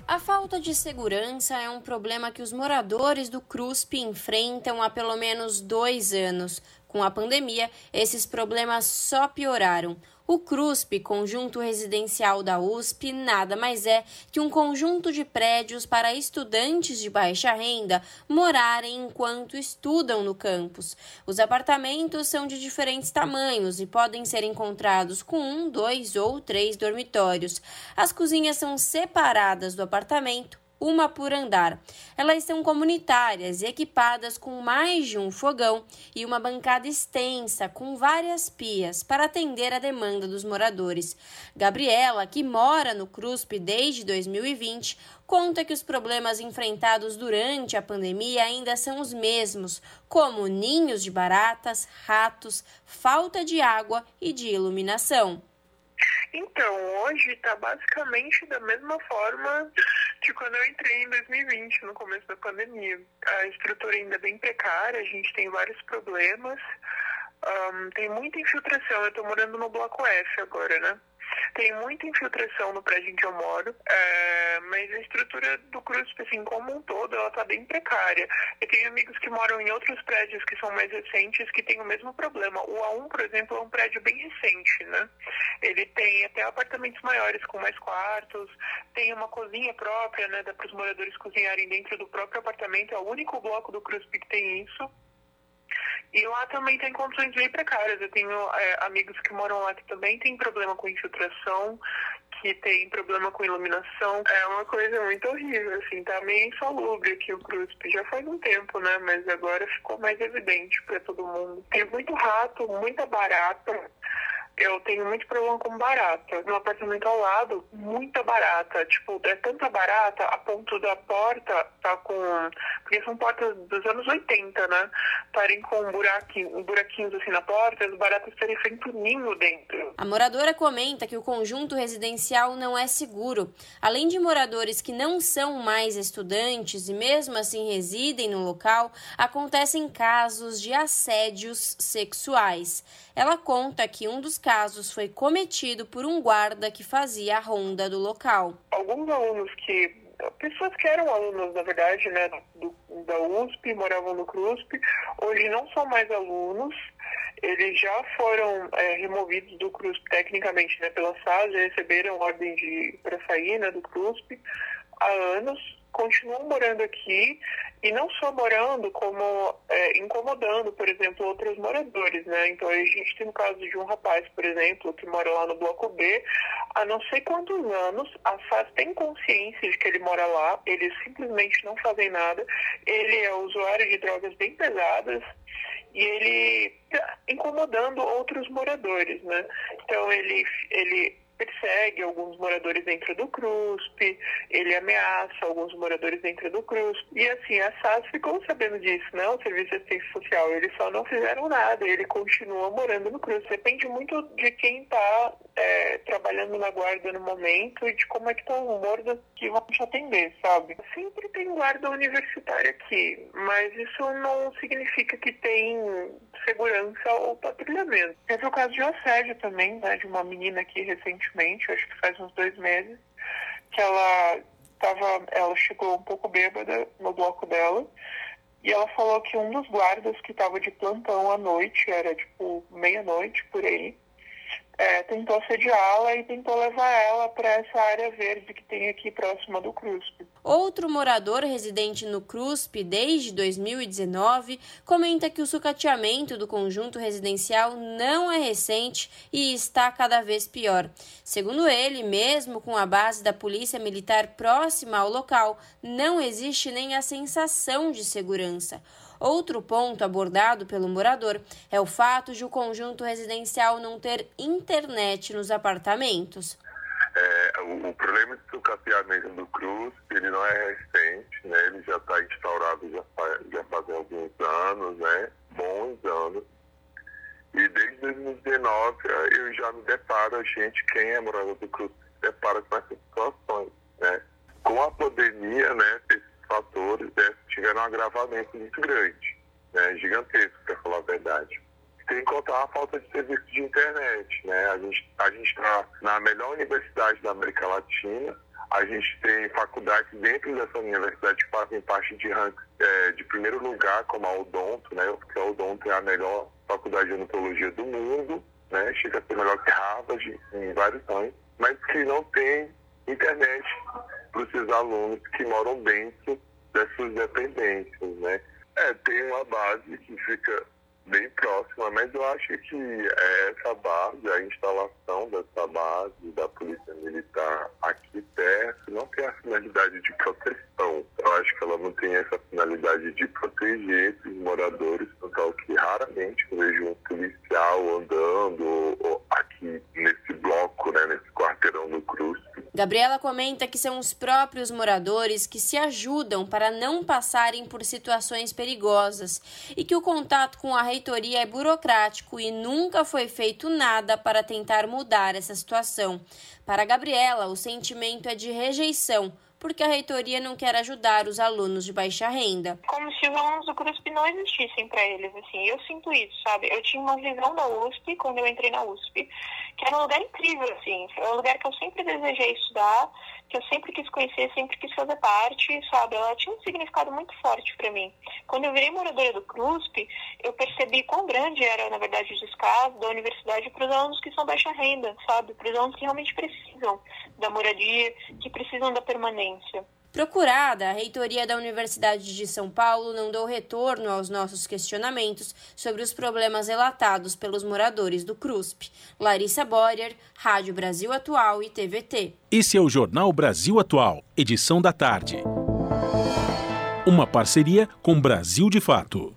A falta de segurança é um problema que os moradores do CRUSP enfrentam há pelo menos dois anos. Com a pandemia, esses problemas só pioraram. O CRUSP, Conjunto Residencial da USP, nada mais é que um conjunto de prédios para estudantes de baixa renda morarem enquanto estudam no campus. Os apartamentos são de diferentes tamanhos e podem ser encontrados com um, dois ou três dormitórios. As cozinhas são separadas do apartamento uma por andar. Elas são comunitárias e equipadas com mais de um fogão e uma bancada extensa com várias pias para atender a demanda dos moradores. Gabriela, que mora no CRUSP desde 2020, conta que os problemas enfrentados durante a pandemia ainda são os mesmos, como ninhos de baratas, ratos, falta de água e de iluminação. Então, hoje está basicamente da mesma forma de quando eu entrei em 2020, no começo da pandemia. A estrutura ainda é bem precária, a gente tem vários problemas, um, tem muita infiltração. Eu estou morando no Bloco F agora, né? Tem muita infiltração no prédio em que eu moro, é, mas a estrutura do CRUSP, assim, como um todo, ela tá bem precária. Eu tenho amigos que moram em outros prédios que são mais recentes que têm o mesmo problema. O A1, por exemplo, é um prédio bem recente, né? Ele tem até apartamentos maiores com mais quartos, tem uma cozinha própria, né? Dá para os moradores cozinharem dentro do próprio apartamento. É o único bloco do CRUSP que tem isso. E lá também tem condições bem precárias. Eu tenho é, amigos que moram lá que também tem problema com infiltração, que tem problema com iluminação. É uma coisa muito horrível, assim, tá meio insalubre aqui o CRUSP. Já faz um tempo, né? Mas agora ficou mais evidente para todo mundo. Tem muito rato, muita barata eu tenho muito problema com barata. No apartamento ao lado, muita barata. Tipo, é tanta barata a ponto da porta tá Porque são portas dos anos 80, né? Estarem com buraquinho, buraquinhos assim na porta, as baratas terem feito ninho dentro. A moradora comenta que o conjunto residencial não é seguro. Além de moradores que não são mais estudantes e mesmo assim residem no local, acontecem casos de assédios sexuais. Ela conta que um dos casos foi cometido por um guarda que fazia a ronda do local. Alguns alunos que pessoas que eram alunos, na verdade, né, do, da USP, moravam no CRUSP, hoje não são mais alunos, eles já foram é, removidos do CRUSP tecnicamente né, pela SAS, já receberam ordem para sair né, do CRUSP há anos, continuam morando aqui e não só morando, como é, incomodando, por exemplo, outros moradores, né? Então a gente tem o caso de um rapaz, por exemplo, que mora lá no bloco B, há não sei quantos anos, a SAS tem consciência de que ele mora lá, eles simplesmente não fazem nada, ele é usuário de drogas bem pesadas, e ele tá incomodando outros moradores, né? Então ele, ele persegue alguns moradores dentro do CRUSP, ele ameaça alguns moradores dentro do CRUSP. E assim, a SAS ficou sabendo disso, né? O Serviço de Assistência Social. Eles só não fizeram nada, ele continua morando no CRUSP. Depende muito de quem está é, trabalhando na guarda no momento e de como é que estão os humor que vão te atender, sabe? Sempre tem guarda universitária aqui, mas isso não significa que tem segurança ou patrulhamento. Teve o caso de assédio também, né? De uma menina aqui recentemente recentemente, acho que faz uns dois meses, que ela tava, ela chegou um pouco bêbada no bloco dela e ela falou que um dos guardas que estava de plantão à noite, era tipo meia-noite por aí, é, tentou assediá-la e tentou levar ela para essa área verde que tem aqui próxima do CRUSP. Outro morador residente no CRUSP desde 2019 comenta que o sucateamento do conjunto residencial não é recente e está cada vez pior. Segundo ele, mesmo com a base da Polícia Militar próxima ao local, não existe nem a sensação de segurança. Outro ponto abordado pelo morador é o fato de o conjunto residencial não ter internet nos apartamentos. É, o, o, problema de sucateamento do Cruz, ele não é recente, né? ele já está instaurado já, faz, já fazem alguns anos, né? bons anos. E desde 2019 eu já me deparo, a gente, quem é morador do Cruz, se depara com essas situações. Né? Com a pandemia, né, fatores né, tiveram um agravamento muito grande, né, gigantesco, para falar a verdade. Sem contar a falta de serviço de internet. Né? A gente a está na melhor universidade da América Latina, a gente tem faculdades dentro dessa universidade que fazem parte de ranking é, de primeiro lugar, como a Odonto, né? porque a Odonto é a melhor faculdade de odontologia do mundo, né? chega a ser melhor que Harvard em vários anos, mas que não tem internet para esses alunos que moram dentro dessas dependências, né? É, tem uma base que fica bem próxima, mas eu acho que é essa base, a instalação dessa base da Polícia Militar aqui perto, não tem a finalidade de proteção. Eu acho que ela não tem essa finalidade de proteger esses moradores, tal que raramente eu vejo um policial andando aqui nesse bloco, né, nesse quarteirão do Cruz, Gabriela comenta que são os próprios moradores que se ajudam para não passarem por situações perigosas e que o contato com a reitoria é burocrático e nunca foi feito nada para tentar mudar essa situação. Para Gabriela, o sentimento é de rejeição porque a reitoria não quer ajudar os alunos de baixa renda. Como se os alunos do CRUSP não existissem para eles, assim. Eu sinto isso, sabe? Eu tinha uma visão da USP quando eu entrei na USP, que era um lugar incrível, assim. É um lugar que eu sempre desejei estudar, que eu sempre quis conhecer, sempre quis fazer parte, sabe? Ela tinha um significado muito forte para mim. Quando eu virei moradora do CRUSP, eu percebi quão grande era, na verdade, o descaso da universidade para os alunos que são baixa renda, sabe? Para os alunos que realmente precisam da moradia, que precisam da permanência. Procurada, a reitoria da Universidade de São Paulo não deu retorno aos nossos questionamentos sobre os problemas relatados pelos moradores do CRUSP. Larissa Borer, Rádio Brasil Atual e TVT. Esse é o Jornal Brasil Atual, edição da tarde. Uma parceria com Brasil de Fato.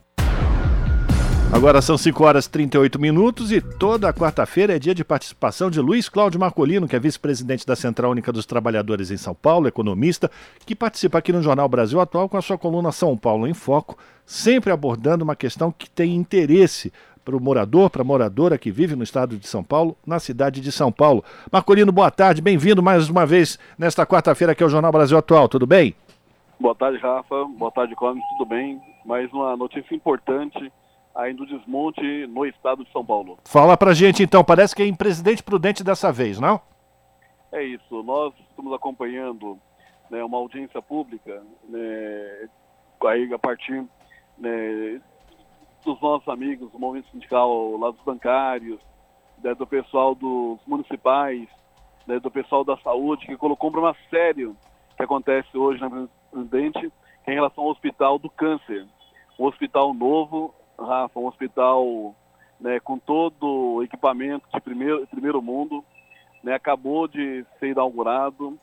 Agora são 5 horas e 38 minutos e toda quarta-feira é dia de participação de Luiz Cláudio Marcolino, que é vice-presidente da Central Única dos Trabalhadores em São Paulo, economista, que participa aqui no Jornal Brasil Atual com a sua coluna São Paulo em Foco, sempre abordando uma questão que tem interesse para o morador, para a moradora que vive no estado de São Paulo, na cidade de São Paulo. Marcolino, boa tarde, bem-vindo mais uma vez nesta quarta-feira aqui ao Jornal Brasil Atual, tudo bem? Boa tarde, Rafa. Boa tarde, Cláudio, tudo bem? Mais uma notícia importante ainda o desmonte no estado de São Paulo. Fala pra gente então, parece que é em Presidente Prudente dessa vez, não? É isso, nós estamos acompanhando né, uma audiência pública né, aí a partir né, dos nossos amigos do movimento sindical lá dos bancários, né, do pessoal dos municipais, né, do pessoal da saúde, que colocou um problema sério que acontece hoje na Presidente, que é em relação ao hospital do câncer. Um hospital novo, Rafa, um hospital né, com todo o equipamento de primeiro, primeiro mundo, né, acabou de ser inaugurado,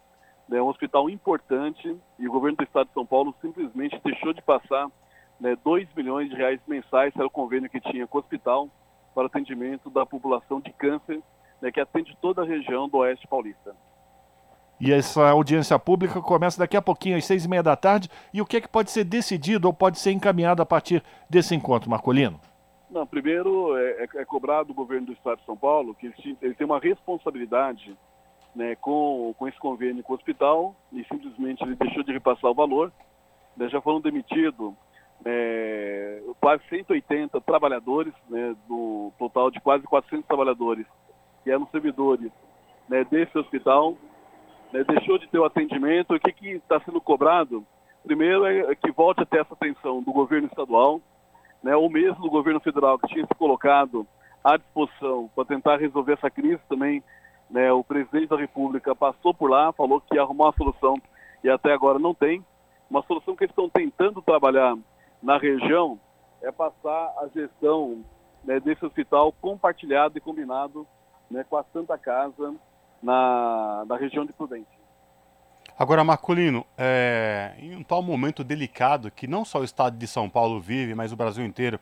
né, um hospital importante, e o governo do estado de São Paulo simplesmente deixou de passar né, 2 milhões de reais mensais, era o convênio que tinha com o hospital, para atendimento da população de câncer, né, que atende toda a região do Oeste Paulista. E essa audiência pública começa daqui a pouquinho, às seis e meia da tarde. E o que é que pode ser decidido ou pode ser encaminhado a partir desse encontro, Marcolino? Não, primeiro é, é, é cobrado do governo do Estado de São Paulo que ele, ele tem uma responsabilidade né, com, com esse convênio com o hospital e simplesmente ele deixou de repassar o valor. Né, já foram demitidos é, quase 180 trabalhadores, né, do total de quase 400 trabalhadores que eram servidores né, desse hospital. Né, deixou de ter o atendimento. O que está sendo cobrado? Primeiro é, que volte a ter essa atenção do governo estadual, né, ou mesmo do governo federal que tinha se colocado à disposição para tentar resolver essa crise também. Né, o presidente da República passou por lá, falou que ia arrumar uma solução e até agora não tem. Uma solução que eles estão tentando trabalhar na região é passar a gestão né, desse hospital compartilhado e combinado né, com a Santa Casa na, na região de Prudente. Agora, Marcolino, é, em um tal momento delicado que não só o estado de São Paulo vive, mas o Brasil inteiro,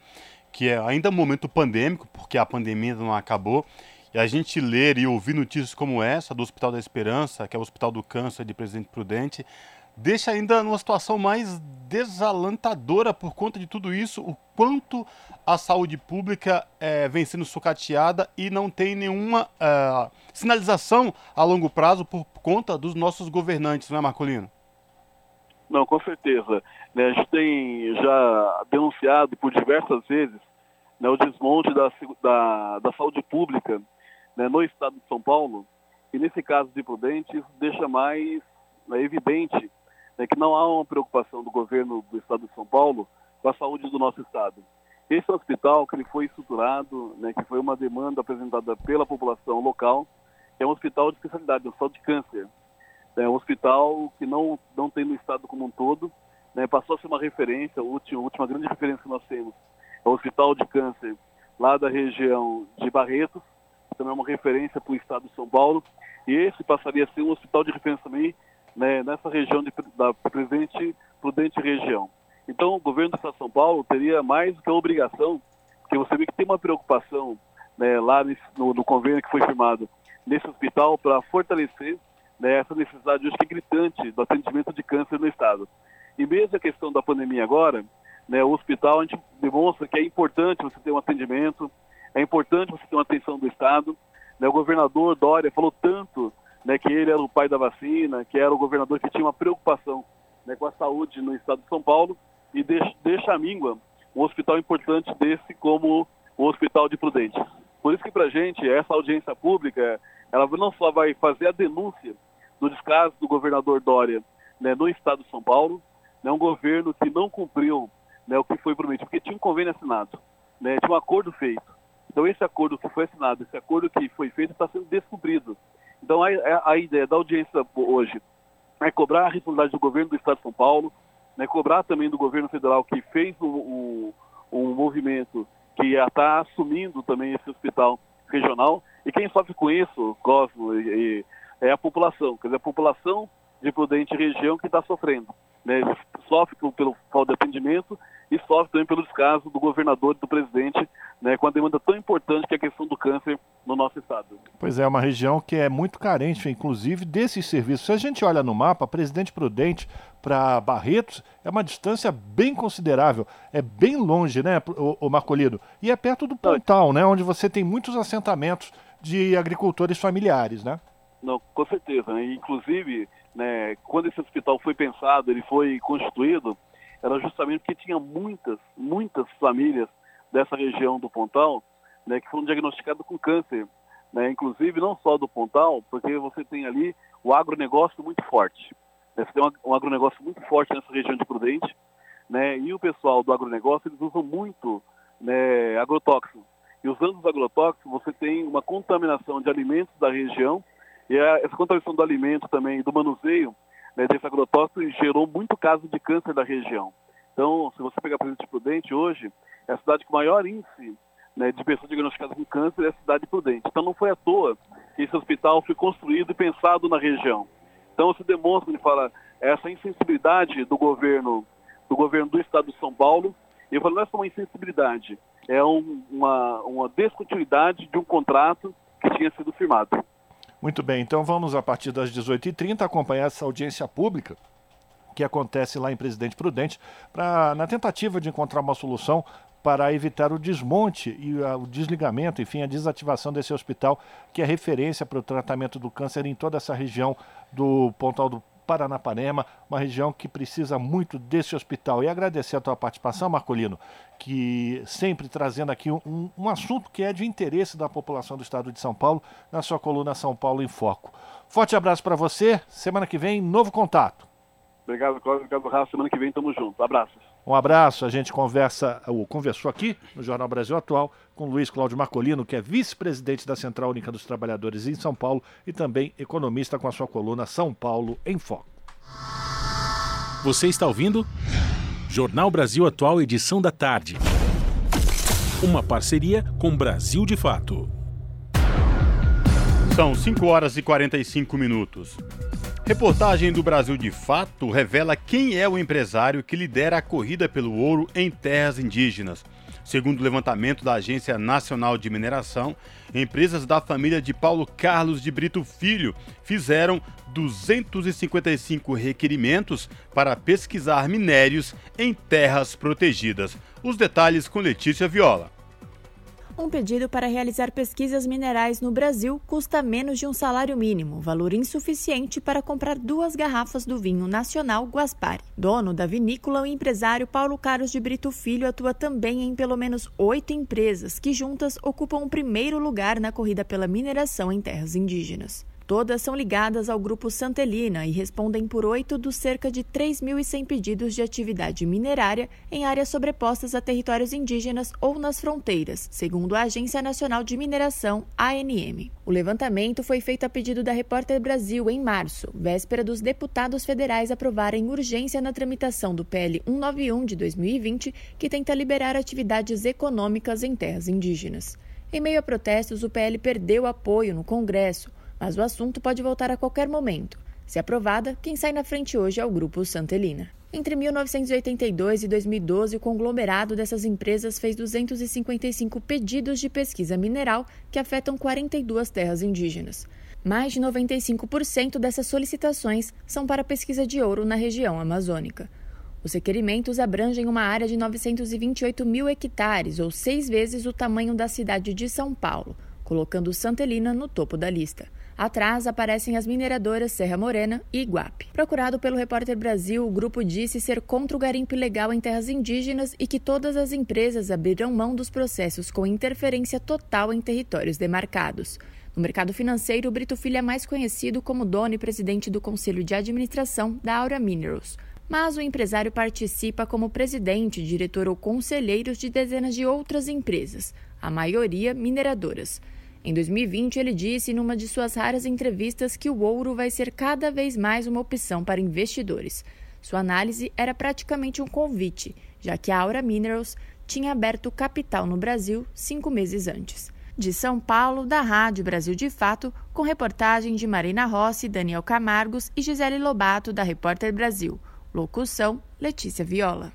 que é ainda um momento pandêmico, porque a pandemia não acabou, e a gente ler e ouvir notícias como essa do Hospital da Esperança, que é o Hospital do Câncer de Presidente Prudente, deixa ainda numa situação mais desalentadora por conta de tudo isso, o quanto a saúde pública é, vem sendo sucateada e não tem nenhuma é, sinalização a longo prazo por conta dos nossos governantes, não é, Marcolino? Não, com certeza. Né, a gente tem já denunciado por diversas vezes né, o desmonte da, da, da saúde pública né, no estado de São Paulo, e nesse caso de Prudente, isso deixa mais né, evidente né, que não há uma preocupação do governo do estado de São Paulo com a saúde do nosso estado. Esse hospital que ele foi estruturado, né, que foi uma demanda apresentada pela população local, é um hospital de especialidade, um hospital de câncer. É um hospital que não, não tem no estado como um todo, né, passou a ser uma referência, a última, a última grande referência que nós temos é o hospital de câncer lá da região de Barretos, também é uma referência para o estado de São Paulo, e esse passaria a ser um hospital de referência também né, nessa região de, da Presidente Prudente região. Então, o governo do Estado de São Paulo teria mais do que a obrigação, porque você vê que tem uma preocupação né, lá nesse, no, no, convênio que foi firmado nesse hospital para fortalecer né, essa necessidade hoje que é gritante do atendimento de câncer no Estado. E mesmo a questão da pandemia agora, né, o hospital a gente demonstra que é importante você ter um atendimento, é importante você ter uma atenção do Estado. Né, o governador Dória falou tanto né, que ele era o pai da vacina, que era o governador que tinha uma preocupação né, com a saúde no estado de São Paulo e deixa, deixa a míngua um hospital importante desse como o Hospital de Prudente. Por isso que para a gente, essa audiência pública, ela não só vai fazer a denúncia do descaso do governador Dória né, no estado de São Paulo, né, um governo que não cumpriu né, o que foi prometido, porque tinha um convênio assinado, né, tinha um acordo feito. Então esse acordo que foi assinado, esse acordo que foi feito está sendo descumprido. Então, a, a, ideia da audiência hoje é cobrar a responsabilidade do governo do Estado de São Paulo, né, cobrar também do governo federal que fez o, o, um movimento que está assumindo também esse hospital regional. E quem sofre com isso, Cosmo, e, e, é a população. Quer dizer, a população de Prudente região que está sofrendo. Né? Sofre pelo falta de atendimento e sofre também pelo descaso do governador e do presidente né, com a demanda tão importante que é a questão do câncer no nosso estado. Pois é, uma região que é muito carente, inclusive, desses serviços. Se a gente olha no mapa, Presidente Prudente para Barretos é uma distância bem considerável. É bem longe, né, o, Marcolino? E é perto do Pontal, né, onde você tem muitos assentamentos de agricultores familiares, né? Não, com certeza. Né? Inclusive, né, quando esse hospital foi pensado, ele foi constituído, era justamente porque tinha muitas, muitas famílias dessa região do Pontal, né, que foram diagnosticados com câncer, né, inclusive não só do Pontal, porque você tem ali o agronegócio muito forte. Né, você tem um, agronegócio muito forte nessa região de Prudente, né, e o pessoal do agronegócio, eles usam muito né, agrotóxicos. E usando os agrotóxicos, você tem uma contaminação de alimentos da região, e essa contaminação do alimento também, do manuseio né, desse agrotóxico, gerou muito caso de câncer da região. Então, se você pegar Presidente Prudente hoje, é a cidade com maior índice né, de pessoas diagnosticadas com câncer é a cidade Prudente. Então, não foi à toa que esse hospital foi construído e pensado na região. Então, isso demonstra, ele fala, essa insensibilidade do governo, do governo do Estado de São Paulo. E eu falo, não é só uma insensibilidade, é um, uma, uma descontinuidade de um contrato que tinha sido firmado. Muito bem, então vamos a partir das 18h30 acompanhar essa audiência pública que acontece lá em Presidente Prudente, pra, na tentativa de encontrar uma solução para evitar o desmonte e o desligamento, enfim, a desativação desse hospital, que é referência para o tratamento do câncer em toda essa região do Pontal do Paranapanema, uma região que precisa muito desse hospital. E agradecer a tua participação, Marcolino, que sempre trazendo aqui um, um assunto que é de interesse da população do estado de São Paulo, na sua coluna São Paulo em Foco. Forte abraço para você, semana que vem, novo contato. Obrigado, Cláudio. Obrigado, Rafa. Semana que vem estamos juntos. Abraços. Um abraço. A gente conversa, ou conversou aqui no Jornal Brasil Atual com Luiz Cláudio Marcolino, que é vice-presidente da Central Única dos Trabalhadores em São Paulo e também economista com a sua coluna São Paulo em Foco. Você está ouvindo? Jornal Brasil Atual, edição da tarde. Uma parceria com Brasil de Fato. São 5 horas e 45 minutos. Reportagem do Brasil de Fato revela quem é o empresário que lidera a corrida pelo ouro em terras indígenas. Segundo o levantamento da Agência Nacional de Mineração, empresas da família de Paulo Carlos de Brito Filho fizeram 255 requerimentos para pesquisar minérios em terras protegidas. Os detalhes com Letícia Viola. Um pedido para realizar pesquisas minerais no Brasil custa menos de um salário mínimo, valor insuficiente para comprar duas garrafas do vinho nacional Guaspari. Dono da vinícola, o empresário Paulo Carlos de Brito Filho atua também em pelo menos oito empresas que juntas ocupam o primeiro lugar na corrida pela mineração em terras indígenas. Todas são ligadas ao Grupo Santelina e respondem por oito dos cerca de 3.100 pedidos de atividade minerária em áreas sobrepostas a territórios indígenas ou nas fronteiras, segundo a Agência Nacional de Mineração, ANM. O levantamento foi feito a pedido da Repórter Brasil em março, véspera dos deputados federais aprovarem urgência na tramitação do PL 191 de 2020, que tenta liberar atividades econômicas em terras indígenas. Em meio a protestos, o PL perdeu apoio no Congresso mas o assunto pode voltar a qualquer momento. Se aprovada, quem sai na frente hoje é o Grupo Santelina. Entre 1982 e 2012, o conglomerado dessas empresas fez 255 pedidos de pesquisa mineral que afetam 42 terras indígenas. Mais de 95% dessas solicitações são para pesquisa de ouro na região amazônica. Os requerimentos abrangem uma área de 928 mil hectares, ou seis vezes o tamanho da cidade de São Paulo, colocando Santelina no topo da lista. Atrás aparecem as mineradoras Serra Morena e Iguape. Procurado pelo Repórter Brasil, o grupo disse ser contra o garimpo ilegal em terras indígenas e que todas as empresas abrirão mão dos processos com interferência total em territórios demarcados. No mercado financeiro, o Brito Filho é mais conhecido como dono e presidente do Conselho de Administração da Aura Minerals. Mas o empresário participa como presidente, diretor ou conselheiro de dezenas de outras empresas, a maioria mineradoras. Em 2020, ele disse numa de suas raras entrevistas que o ouro vai ser cada vez mais uma opção para investidores. Sua análise era praticamente um convite, já que a Aura Minerals tinha aberto capital no Brasil cinco meses antes. De São Paulo, da Rádio Brasil de Fato, com reportagem de Marina Rossi, Daniel Camargos e Gisele Lobato, da Repórter Brasil. Locução: Letícia Viola.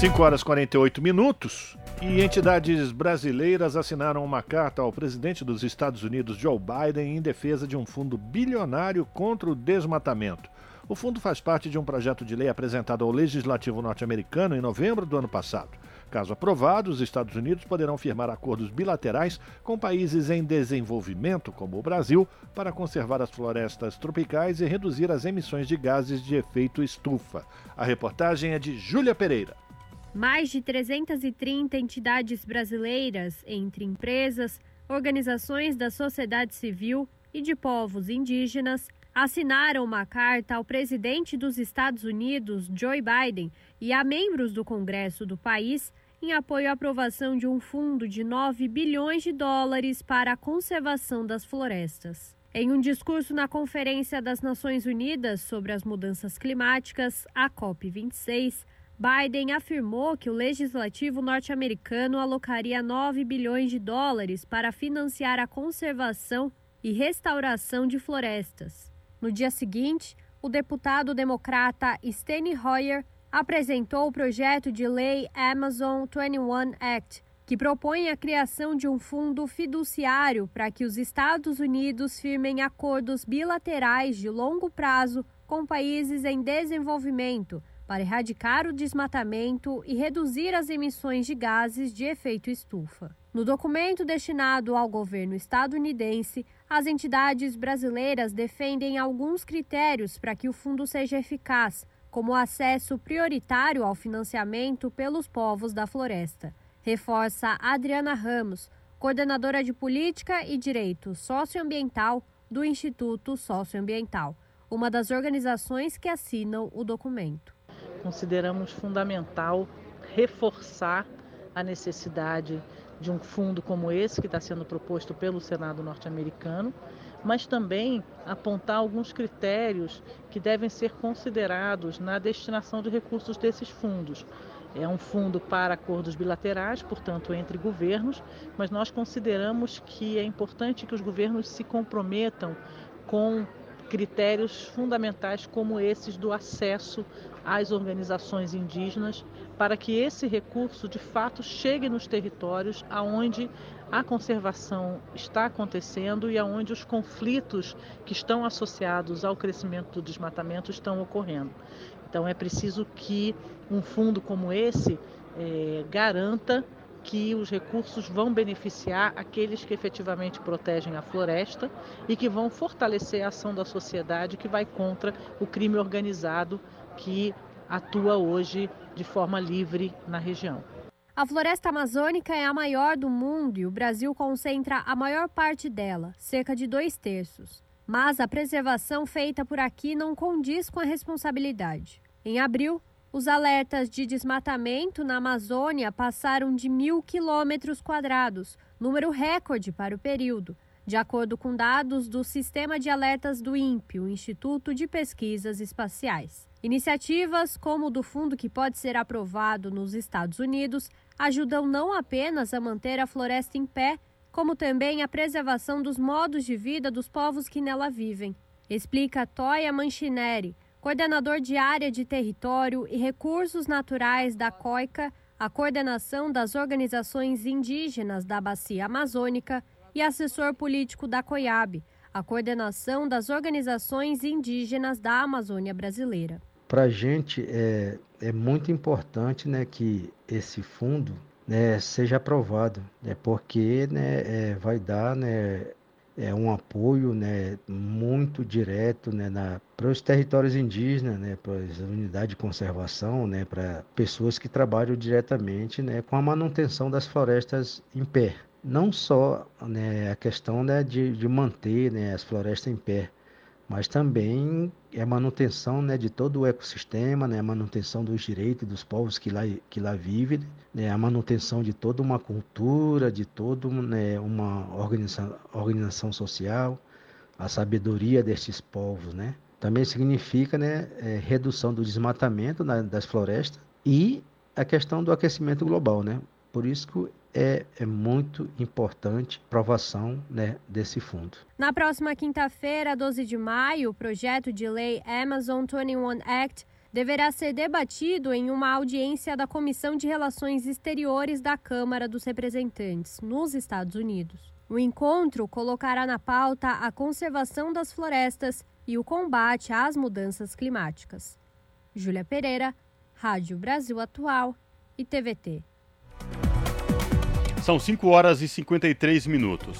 5 horas e 48 minutos. E entidades brasileiras assinaram uma carta ao presidente dos Estados Unidos, Joe Biden, em defesa de um fundo bilionário contra o desmatamento. O fundo faz parte de um projeto de lei apresentado ao legislativo norte-americano em novembro do ano passado. Caso aprovado, os Estados Unidos poderão firmar acordos bilaterais com países em desenvolvimento, como o Brasil, para conservar as florestas tropicais e reduzir as emissões de gases de efeito estufa. A reportagem é de Júlia Pereira. Mais de 330 entidades brasileiras, entre empresas, organizações da sociedade civil e de povos indígenas, assinaram uma carta ao presidente dos Estados Unidos, Joe Biden, e a membros do Congresso do país em apoio à aprovação de um fundo de 9 bilhões de dólares para a conservação das florestas. Em um discurso na Conferência das Nações Unidas sobre as Mudanças Climáticas, a COP26, Biden afirmou que o legislativo norte-americano alocaria 9 bilhões de dólares para financiar a conservação e restauração de florestas. No dia seguinte, o deputado democrata Steny Hoyer apresentou o projeto de lei Amazon 21 Act, que propõe a criação de um fundo fiduciário para que os Estados Unidos firmem acordos bilaterais de longo prazo com países em desenvolvimento para erradicar o desmatamento e reduzir as emissões de gases de efeito estufa. No documento destinado ao governo estadunidense, as entidades brasileiras defendem alguns critérios para que o fundo seja eficaz, como o acesso prioritário ao financiamento pelos povos da floresta reforça Adriana Ramos, coordenadora de Política e Direito Socioambiental do Instituto Socioambiental, uma das organizações que assinam o documento. Consideramos fundamental reforçar a necessidade de um fundo como esse que está sendo proposto pelo Senado norte-americano, mas também apontar alguns critérios que devem ser considerados na destinação de recursos desses fundos. É um fundo para acordos bilaterais, portanto, entre governos, mas nós consideramos que é importante que os governos se comprometam com critérios fundamentais como esses do acesso às organizações indígenas, para que esse recurso de fato chegue nos territórios aonde a conservação está acontecendo e aonde os conflitos que estão associados ao crescimento do desmatamento estão ocorrendo. Então é preciso que um fundo como esse é, garanta que os recursos vão beneficiar aqueles que efetivamente protegem a floresta e que vão fortalecer a ação da sociedade que vai contra o crime organizado que atua hoje de forma livre na região. A floresta amazônica é a maior do mundo e o Brasil concentra a maior parte dela, cerca de dois terços. Mas a preservação feita por aqui não condiz com a responsabilidade. Em abril, os alertas de desmatamento na Amazônia passaram de mil quilômetros quadrados, número recorde para o período, de acordo com dados do Sistema de Alertas do INPE, o Instituto de Pesquisas Espaciais. Iniciativas como o do fundo que pode ser aprovado nos Estados Unidos ajudam não apenas a manter a floresta em pé, como também a preservação dos modos de vida dos povos que nela vivem. Explica Toya Manchineri, coordenador de área de território e recursos naturais da COICA, a coordenação das organizações indígenas da Bacia Amazônica e assessor político da COIAB, a coordenação das organizações indígenas da Amazônia Brasileira. Para a gente é, é muito importante né, que esse fundo né, seja aprovado, né, porque né, é, vai dar né, é um apoio né, muito direto né, para os territórios indígenas, né, para as unidades de conservação, né, para pessoas que trabalham diretamente né, com a manutenção das florestas em pé. Não só né, a questão né, de, de manter né, as florestas em pé, mas também é a manutenção né, de todo o ecossistema, né, a manutenção dos direitos dos povos que lá, que lá vivem, né, a manutenção de toda uma cultura, de toda né, uma organização, organização social, a sabedoria destes povos. Né. Também significa né, é, redução do desmatamento na, das florestas e a questão do aquecimento global. Né. Por isso que é, é muito importante a aprovação né, desse fundo. Na próxima quinta-feira, 12 de maio, o projeto de lei Amazon 21 Act deverá ser debatido em uma audiência da Comissão de Relações Exteriores da Câmara dos Representantes, nos Estados Unidos. O encontro colocará na pauta a conservação das florestas e o combate às mudanças climáticas. Júlia Pereira, Rádio Brasil Atual e TVT. São 5 horas e 53 minutos.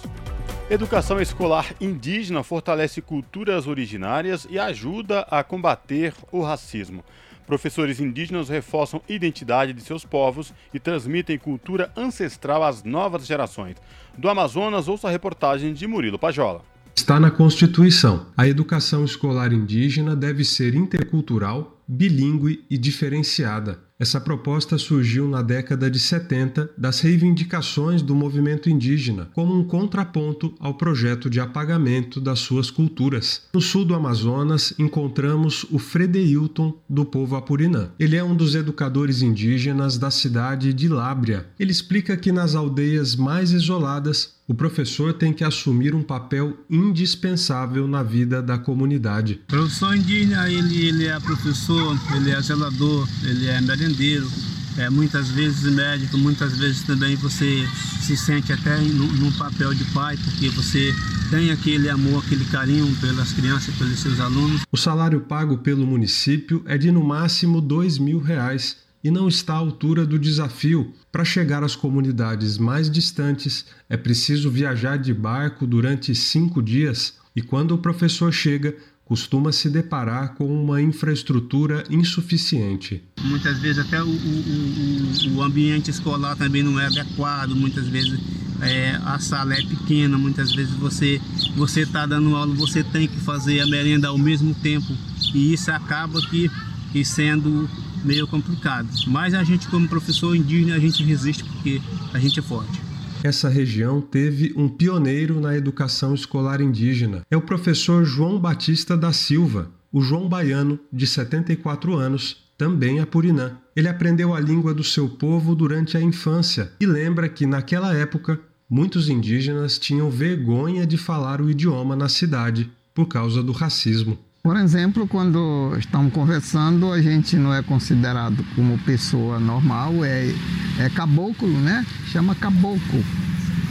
Educação escolar indígena fortalece culturas originárias e ajuda a combater o racismo. Professores indígenas reforçam a identidade de seus povos e transmitem cultura ancestral às novas gerações. Do Amazonas, ouça a reportagem de Murilo Pajola. Está na Constituição. A educação escolar indígena deve ser intercultural, bilíngue e diferenciada. Essa proposta surgiu na década de 70 das reivindicações do movimento indígena, como um contraponto ao projeto de apagamento das suas culturas. No sul do Amazonas, encontramos o Fredeilton do povo Apurinã. Ele é um dos educadores indígenas da cidade de Lábria. Ele explica que nas aldeias mais isoladas, o professor tem que assumir um papel indispensável na vida da comunidade. Professor indígena, ele, ele é professor, ele é zelador, ele é merendeiro, é, muitas vezes médico, muitas vezes também você se sente até no, no, papel de pai, porque você tem aquele amor, aquele carinho pelas crianças, pelos seus alunos. O salário pago pelo município é de no máximo dois mil reais e não está à altura do desafio. Para chegar às comunidades mais distantes, é preciso viajar de barco durante cinco dias e quando o professor chega, costuma se deparar com uma infraestrutura insuficiente. Muitas vezes até o, o, o ambiente escolar também não é adequado, muitas vezes é, a sala é pequena, muitas vezes você você está dando aula, você tem que fazer a merenda ao mesmo tempo e isso acaba que, que sendo meio complicado. Mas a gente, como professor indígena, a gente resiste porque a gente é forte. Essa região teve um pioneiro na educação escolar indígena. É o professor João Batista da Silva, o João Baiano, de 74 anos, também apurinã. Ele aprendeu a língua do seu povo durante a infância e lembra que, naquela época, muitos indígenas tinham vergonha de falar o idioma na cidade por causa do racismo. Por exemplo, quando estamos conversando, a gente não é considerado como pessoa normal, é, é caboclo, né? Chama caboclo.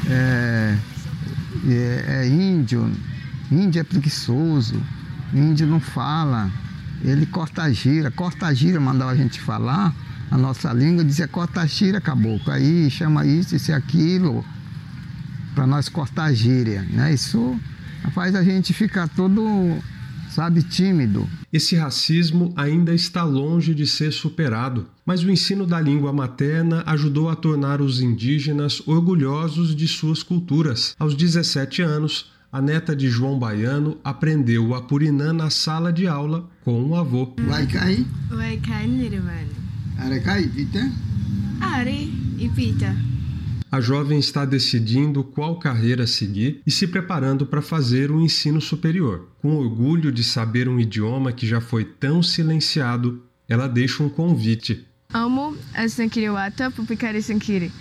É, é, é índio, índio é preguiçoso, índio não fala, ele corta gira, corta gira mandava a gente falar, a nossa língua dizia corta gira, caboclo. Aí chama isso, isso e aquilo, para nós cortar a gíria, né? Isso faz a gente ficar todo sabe, tímido. Esse racismo ainda está longe de ser superado, mas o ensino da língua materna ajudou a tornar os indígenas orgulhosos de suas culturas. Aos 17 anos, a neta de João Baiano aprendeu o apurinã na sala de aula com o avô. Vai cair? Vai cair, Are cai, pita? Are e pita. A jovem está decidindo qual carreira seguir e se preparando para fazer o um ensino superior. Com orgulho de saber um idioma que já foi tão silenciado, ela deixa um convite. Amo a Sankiriwata Pupikari Sankiri,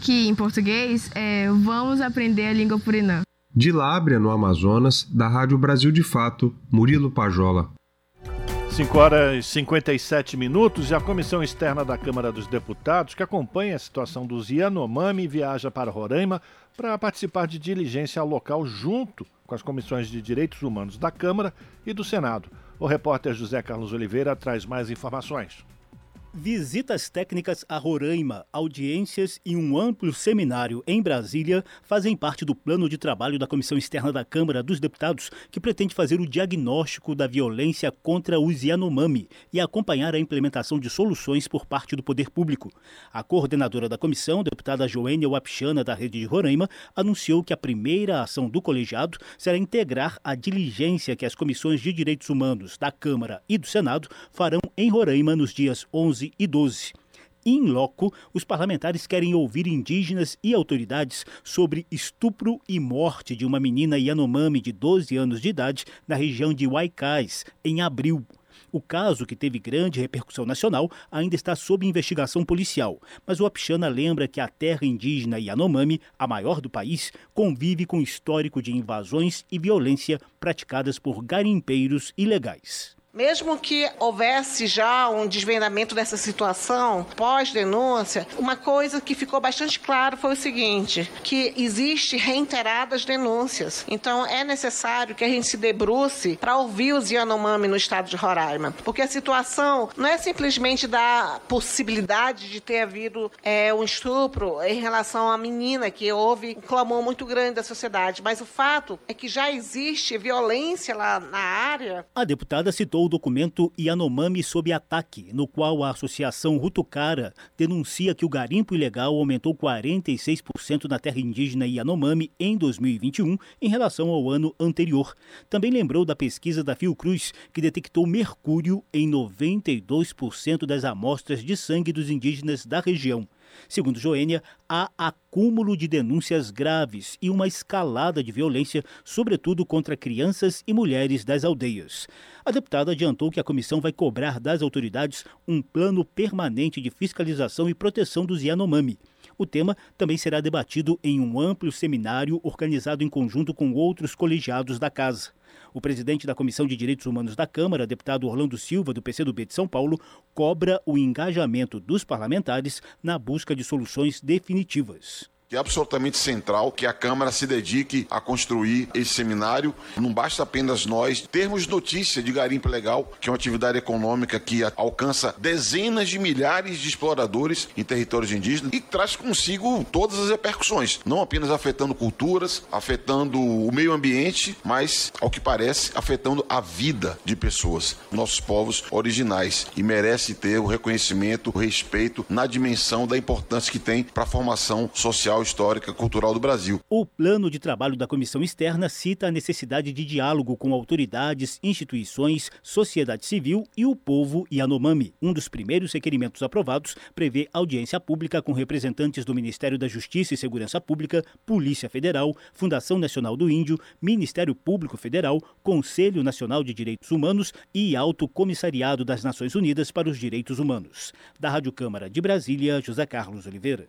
que em português é Vamos aprender a língua purinã. De Lábrea, no Amazonas, da Rádio Brasil de Fato, Murilo Pajola. 5 horas e 57 minutos e a Comissão Externa da Câmara dos Deputados, que acompanha a situação dos Yanomami, viaja para Roraima para participar de diligência local junto com as comissões de Direitos Humanos da Câmara e do Senado. O repórter José Carlos Oliveira traz mais informações. Visitas técnicas a Roraima, audiências e um amplo seminário em Brasília fazem parte do plano de trabalho da Comissão Externa da Câmara dos Deputados, que pretende fazer o diagnóstico da violência contra os Yanomami e acompanhar a implementação de soluções por parte do poder público. A coordenadora da comissão, deputada Joênia Wapichana, da Rede de Roraima, anunciou que a primeira ação do colegiado será integrar a diligência que as comissões de direitos humanos da Câmara e do Senado farão em Roraima nos dias 11 11 e 12. In loco, os parlamentares querem ouvir indígenas e autoridades sobre estupro e morte de uma menina Yanomami de 12 anos de idade na região de Waikais, em abril. O caso, que teve grande repercussão nacional, ainda está sob investigação policial, mas o Apixana lembra que a terra indígena Yanomami, a maior do país, convive com histórico de invasões e violência praticadas por garimpeiros ilegais. Mesmo que houvesse já um desvendamento dessa situação pós-denúncia, uma coisa que ficou bastante claro foi o seguinte, que existe reiteradas denúncias. Então é necessário que a gente se debruce para ouvir os Yanomami no estado de Roraima, porque a situação não é simplesmente da possibilidade de ter havido é, um estupro em relação à menina, que houve um clamor muito grande da sociedade, mas o fato é que já existe violência lá na área. A deputada citou o documento Yanomami sob ataque, no qual a associação Rutucara denuncia que o garimpo ilegal aumentou 46% na terra indígena Yanomami em 2021 em relação ao ano anterior. Também lembrou da pesquisa da Fiocruz, que detectou mercúrio em 92% das amostras de sangue dos indígenas da região. Segundo Joênia, há acúmulo de denúncias graves e uma escalada de violência, sobretudo contra crianças e mulheres das aldeias. A deputada adiantou que a comissão vai cobrar das autoridades um plano permanente de fiscalização e proteção dos Yanomami. O tema também será debatido em um amplo seminário organizado em conjunto com outros colegiados da casa. O presidente da Comissão de Direitos Humanos da Câmara, deputado Orlando Silva, do PCdoB de São Paulo, cobra o engajamento dos parlamentares na busca de soluções definitivas que é absolutamente central que a Câmara se dedique a construir esse seminário. Não basta apenas nós termos notícia de garimpo legal, que é uma atividade econômica que alcança dezenas de milhares de exploradores em territórios indígenas e traz consigo todas as repercussões, não apenas afetando culturas, afetando o meio ambiente, mas, ao que parece, afetando a vida de pessoas, nossos povos originais, e merece ter o reconhecimento, o respeito na dimensão da importância que tem para a formação social social, histórica, cultural do Brasil. O plano de trabalho da comissão externa cita a necessidade de diálogo com autoridades, instituições, sociedade civil e o povo Yanomami. Um dos primeiros requerimentos aprovados prevê audiência pública com representantes do Ministério da Justiça e Segurança Pública, Polícia Federal, Fundação Nacional do Índio, Ministério Público Federal, Conselho Nacional de Direitos Humanos e Alto Comissariado das Nações Unidas para os Direitos Humanos. Da Rádio Câmara de Brasília, José Carlos Oliveira.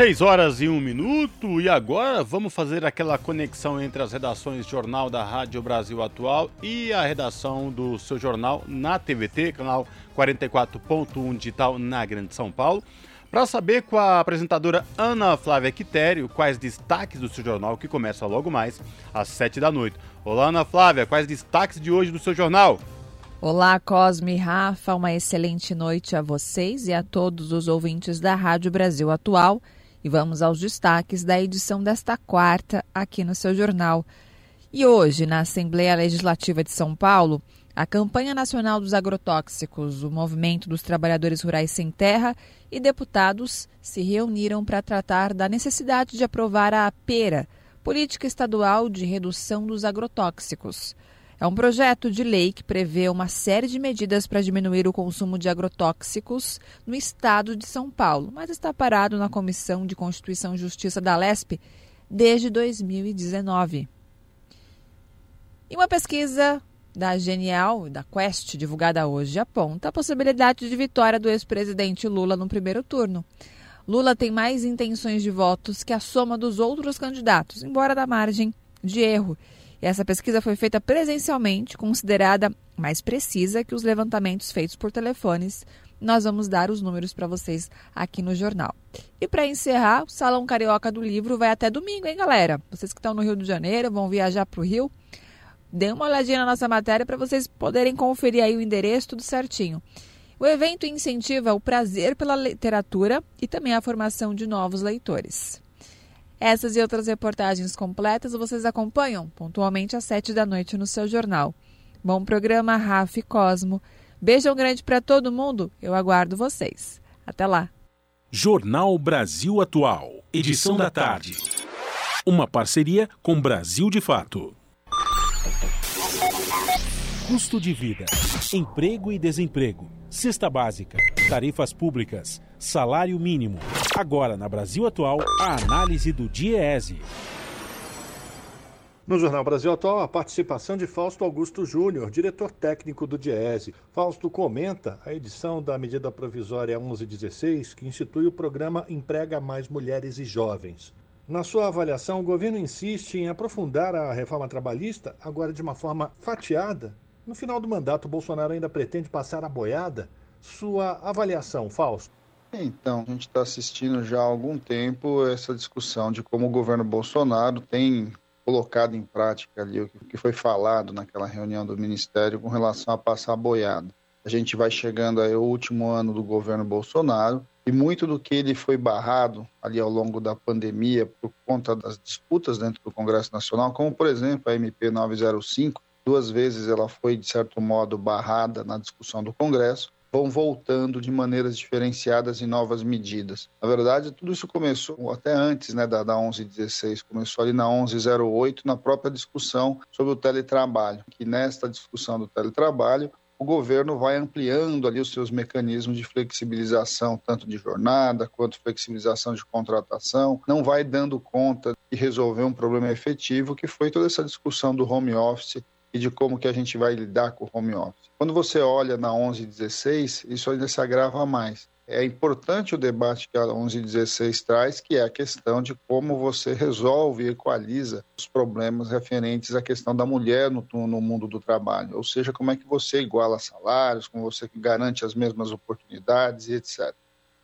Seis horas e um minuto e agora vamos fazer aquela conexão entre as redações Jornal da Rádio Brasil Atual e a redação do seu jornal na TVT, canal 44.1 digital na Grande São Paulo, para saber com a apresentadora Ana Flávia Quitério quais destaques do seu jornal que começa logo mais às sete da noite. Olá Ana Flávia, quais destaques de hoje do seu jornal? Olá, Cosme e Rafa, uma excelente noite a vocês e a todos os ouvintes da Rádio Brasil Atual. E vamos aos destaques da edição desta quarta aqui no seu jornal. E hoje, na Assembleia Legislativa de São Paulo, a Campanha Nacional dos Agrotóxicos, o Movimento dos Trabalhadores Rurais Sem Terra e deputados se reuniram para tratar da necessidade de aprovar a PERA, Política Estadual de Redução dos Agrotóxicos. É um projeto de lei que prevê uma série de medidas para diminuir o consumo de agrotóxicos no estado de São Paulo, mas está parado na Comissão de Constituição e Justiça da LESP desde 2019. E uma pesquisa da Genial e da Quest, divulgada hoje, aponta a possibilidade de vitória do ex-presidente Lula no primeiro turno. Lula tem mais intenções de votos que a soma dos outros candidatos, embora da margem de erro. E essa pesquisa foi feita presencialmente, considerada mais precisa que os levantamentos feitos por telefones. Nós vamos dar os números para vocês aqui no jornal. E para encerrar, o Salão Carioca do Livro vai até domingo, hein, galera? Vocês que estão no Rio de Janeiro, vão viajar para o Rio, dê uma olhadinha na nossa matéria para vocês poderem conferir aí o endereço, tudo certinho. O evento incentiva o prazer pela literatura e também a formação de novos leitores. Essas e outras reportagens completas vocês acompanham pontualmente às sete da noite no seu jornal. Bom programa, Rafa e Cosmo. Beijão grande para todo mundo. Eu aguardo vocês. Até lá. Jornal Brasil Atual. Edição da tarde. Uma parceria com Brasil de Fato. Custo de vida, emprego e desemprego, cesta básica, tarifas públicas, salário mínimo. Agora, na Brasil Atual, a análise do DIEESE. No Jornal Brasil Atual, a participação de Fausto Augusto Júnior, diretor técnico do DIESE. Fausto comenta a edição da medida provisória 1116, que institui o programa Emprega Mais Mulheres e Jovens. Na sua avaliação, o governo insiste em aprofundar a reforma trabalhista, agora de uma forma fatiada. No final do mandato, Bolsonaro ainda pretende passar a boiada. Sua avaliação, Fausto? Então, a gente está assistindo já há algum tempo essa discussão de como o governo Bolsonaro tem colocado em prática ali o que foi falado naquela reunião do Ministério com relação a passar a boiada. A gente vai chegando ao último ano do governo Bolsonaro e muito do que ele foi barrado ali ao longo da pandemia por conta das disputas dentro do Congresso Nacional, como por exemplo a MP 905, duas vezes ela foi de certo modo barrada na discussão do Congresso, vão voltando de maneiras diferenciadas em novas medidas. Na verdade, tudo isso começou até antes né, da, da 1116, começou ali na 1108, na própria discussão sobre o teletrabalho, que nesta discussão do teletrabalho, o governo vai ampliando ali os seus mecanismos de flexibilização, tanto de jornada quanto flexibilização de contratação, não vai dando conta de resolver um problema efetivo, que foi toda essa discussão do home office e de como que a gente vai lidar com o home office. Quando você olha na 1116, isso ainda se agrava mais. É importante o debate que a 1116 traz, que é a questão de como você resolve e equaliza os problemas referentes à questão da mulher no, no mundo do trabalho. Ou seja, como é que você iguala salários, como você garante as mesmas oportunidades e etc.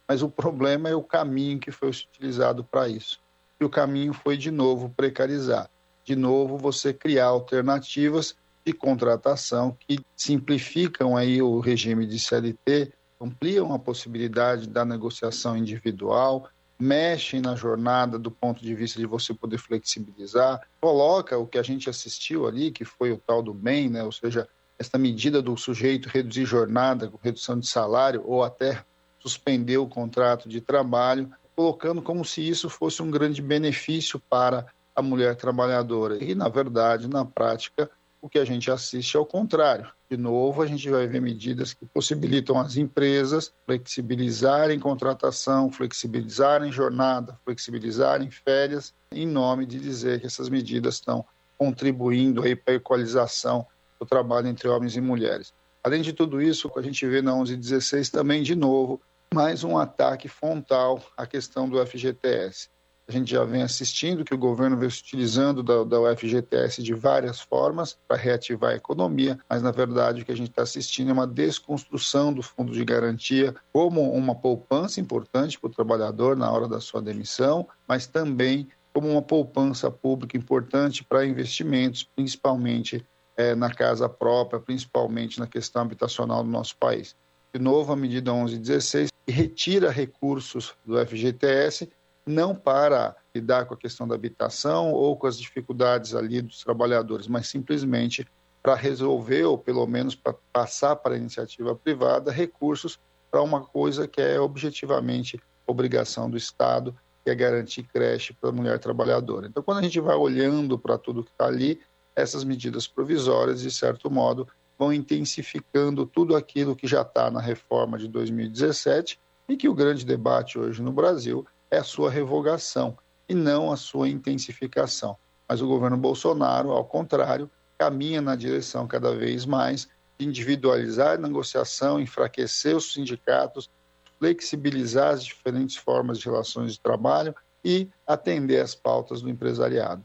Mas o problema é o caminho que foi utilizado para isso. E o caminho foi, de novo, precarizar de novo, você criar alternativas de contratação que simplificam aí o regime de CLT, ampliam a possibilidade da negociação individual, mexem na jornada do ponto de vista de você poder flexibilizar, coloca o que a gente assistiu ali, que foi o tal do bem, né? ou seja, essa medida do sujeito reduzir jornada redução de salário ou até suspender o contrato de trabalho, colocando como se isso fosse um grande benefício para a mulher trabalhadora. E, na verdade, na prática, o que a gente assiste é o contrário. De novo, a gente vai ver medidas que possibilitam as empresas flexibilizarem contratação, flexibilizarem jornada, flexibilizarem férias, em nome de dizer que essas medidas estão contribuindo aí para a equalização do trabalho entre homens e mulheres. Além de tudo isso, a gente vê na 1116 também, de novo, mais um ataque frontal à questão do FGTS. A gente já vem assistindo que o governo vem se utilizando da, da UFGTS de várias formas para reativar a economia, mas na verdade o que a gente está assistindo é uma desconstrução do fundo de garantia como uma poupança importante para o trabalhador na hora da sua demissão, mas também como uma poupança pública importante para investimentos, principalmente é, na casa própria, principalmente na questão habitacional do nosso país. De novo, a medida 1116 retira recursos do FGTS não para lidar com a questão da habitação ou com as dificuldades ali dos trabalhadores, mas simplesmente para resolver, ou pelo menos para passar para a iniciativa privada, recursos para uma coisa que é objetivamente obrigação do Estado, que é garantir creche para a mulher trabalhadora. Então, quando a gente vai olhando para tudo que está ali, essas medidas provisórias, de certo modo, vão intensificando tudo aquilo que já está na reforma de 2017 e que o grande debate hoje no Brasil é a sua revogação e não a sua intensificação. Mas o governo Bolsonaro, ao contrário, caminha na direção cada vez mais de individualizar a negociação, enfraquecer os sindicatos, flexibilizar as diferentes formas de relações de trabalho e atender às pautas do empresariado.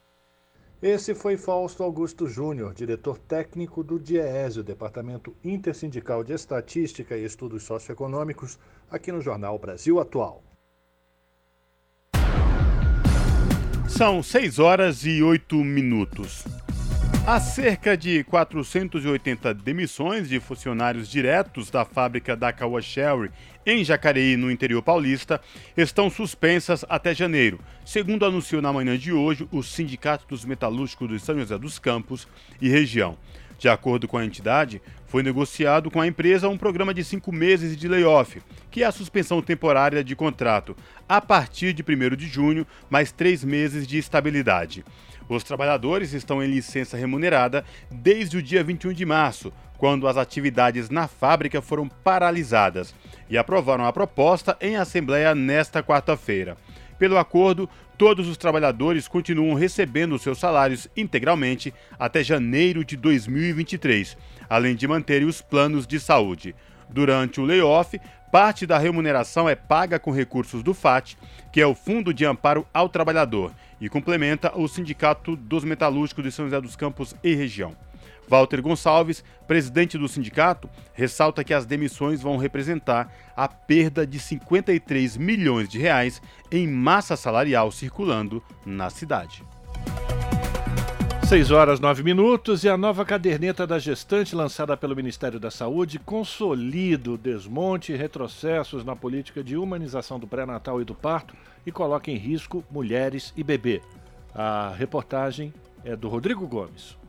Esse foi Fausto Augusto Júnior, diretor técnico do DIEESE, o Departamento Intersindical de Estatística e Estudos Socioeconômicos, aqui no Jornal Brasil Atual. São 6 horas e 8 minutos. Há cerca de 480 demissões de funcionários diretos da fábrica da Caoa Sherry em Jacareí, no interior paulista, estão suspensas até janeiro, segundo anunciou na manhã de hoje o Sindicato dos Metalúrgicos de São José dos Campos e região. De acordo com a entidade, foi negociado com a empresa um programa de cinco meses de layoff, que é a suspensão temporária de contrato, a partir de 1 de junho, mais três meses de estabilidade. Os trabalhadores estão em licença remunerada desde o dia 21 de março, quando as atividades na fábrica foram paralisadas, e aprovaram a proposta em assembleia nesta quarta-feira. Pelo acordo, todos os trabalhadores continuam recebendo seus salários integralmente até janeiro de 2023, além de manterem os planos de saúde. Durante o layoff, parte da remuneração é paga com recursos do FAT, que é o Fundo de Amparo ao Trabalhador, e complementa o Sindicato dos Metalúrgicos de São José dos Campos e região. Walter Gonçalves, presidente do sindicato, ressalta que as demissões vão representar a perda de 53 milhões de reais em massa salarial circulando na cidade. 6 horas 9 minutos e a nova caderneta da gestante lançada pelo Ministério da Saúde consolida o desmonte e retrocessos na política de humanização do pré-natal e do parto e coloca em risco mulheres e bebê. A reportagem é do Rodrigo Gomes.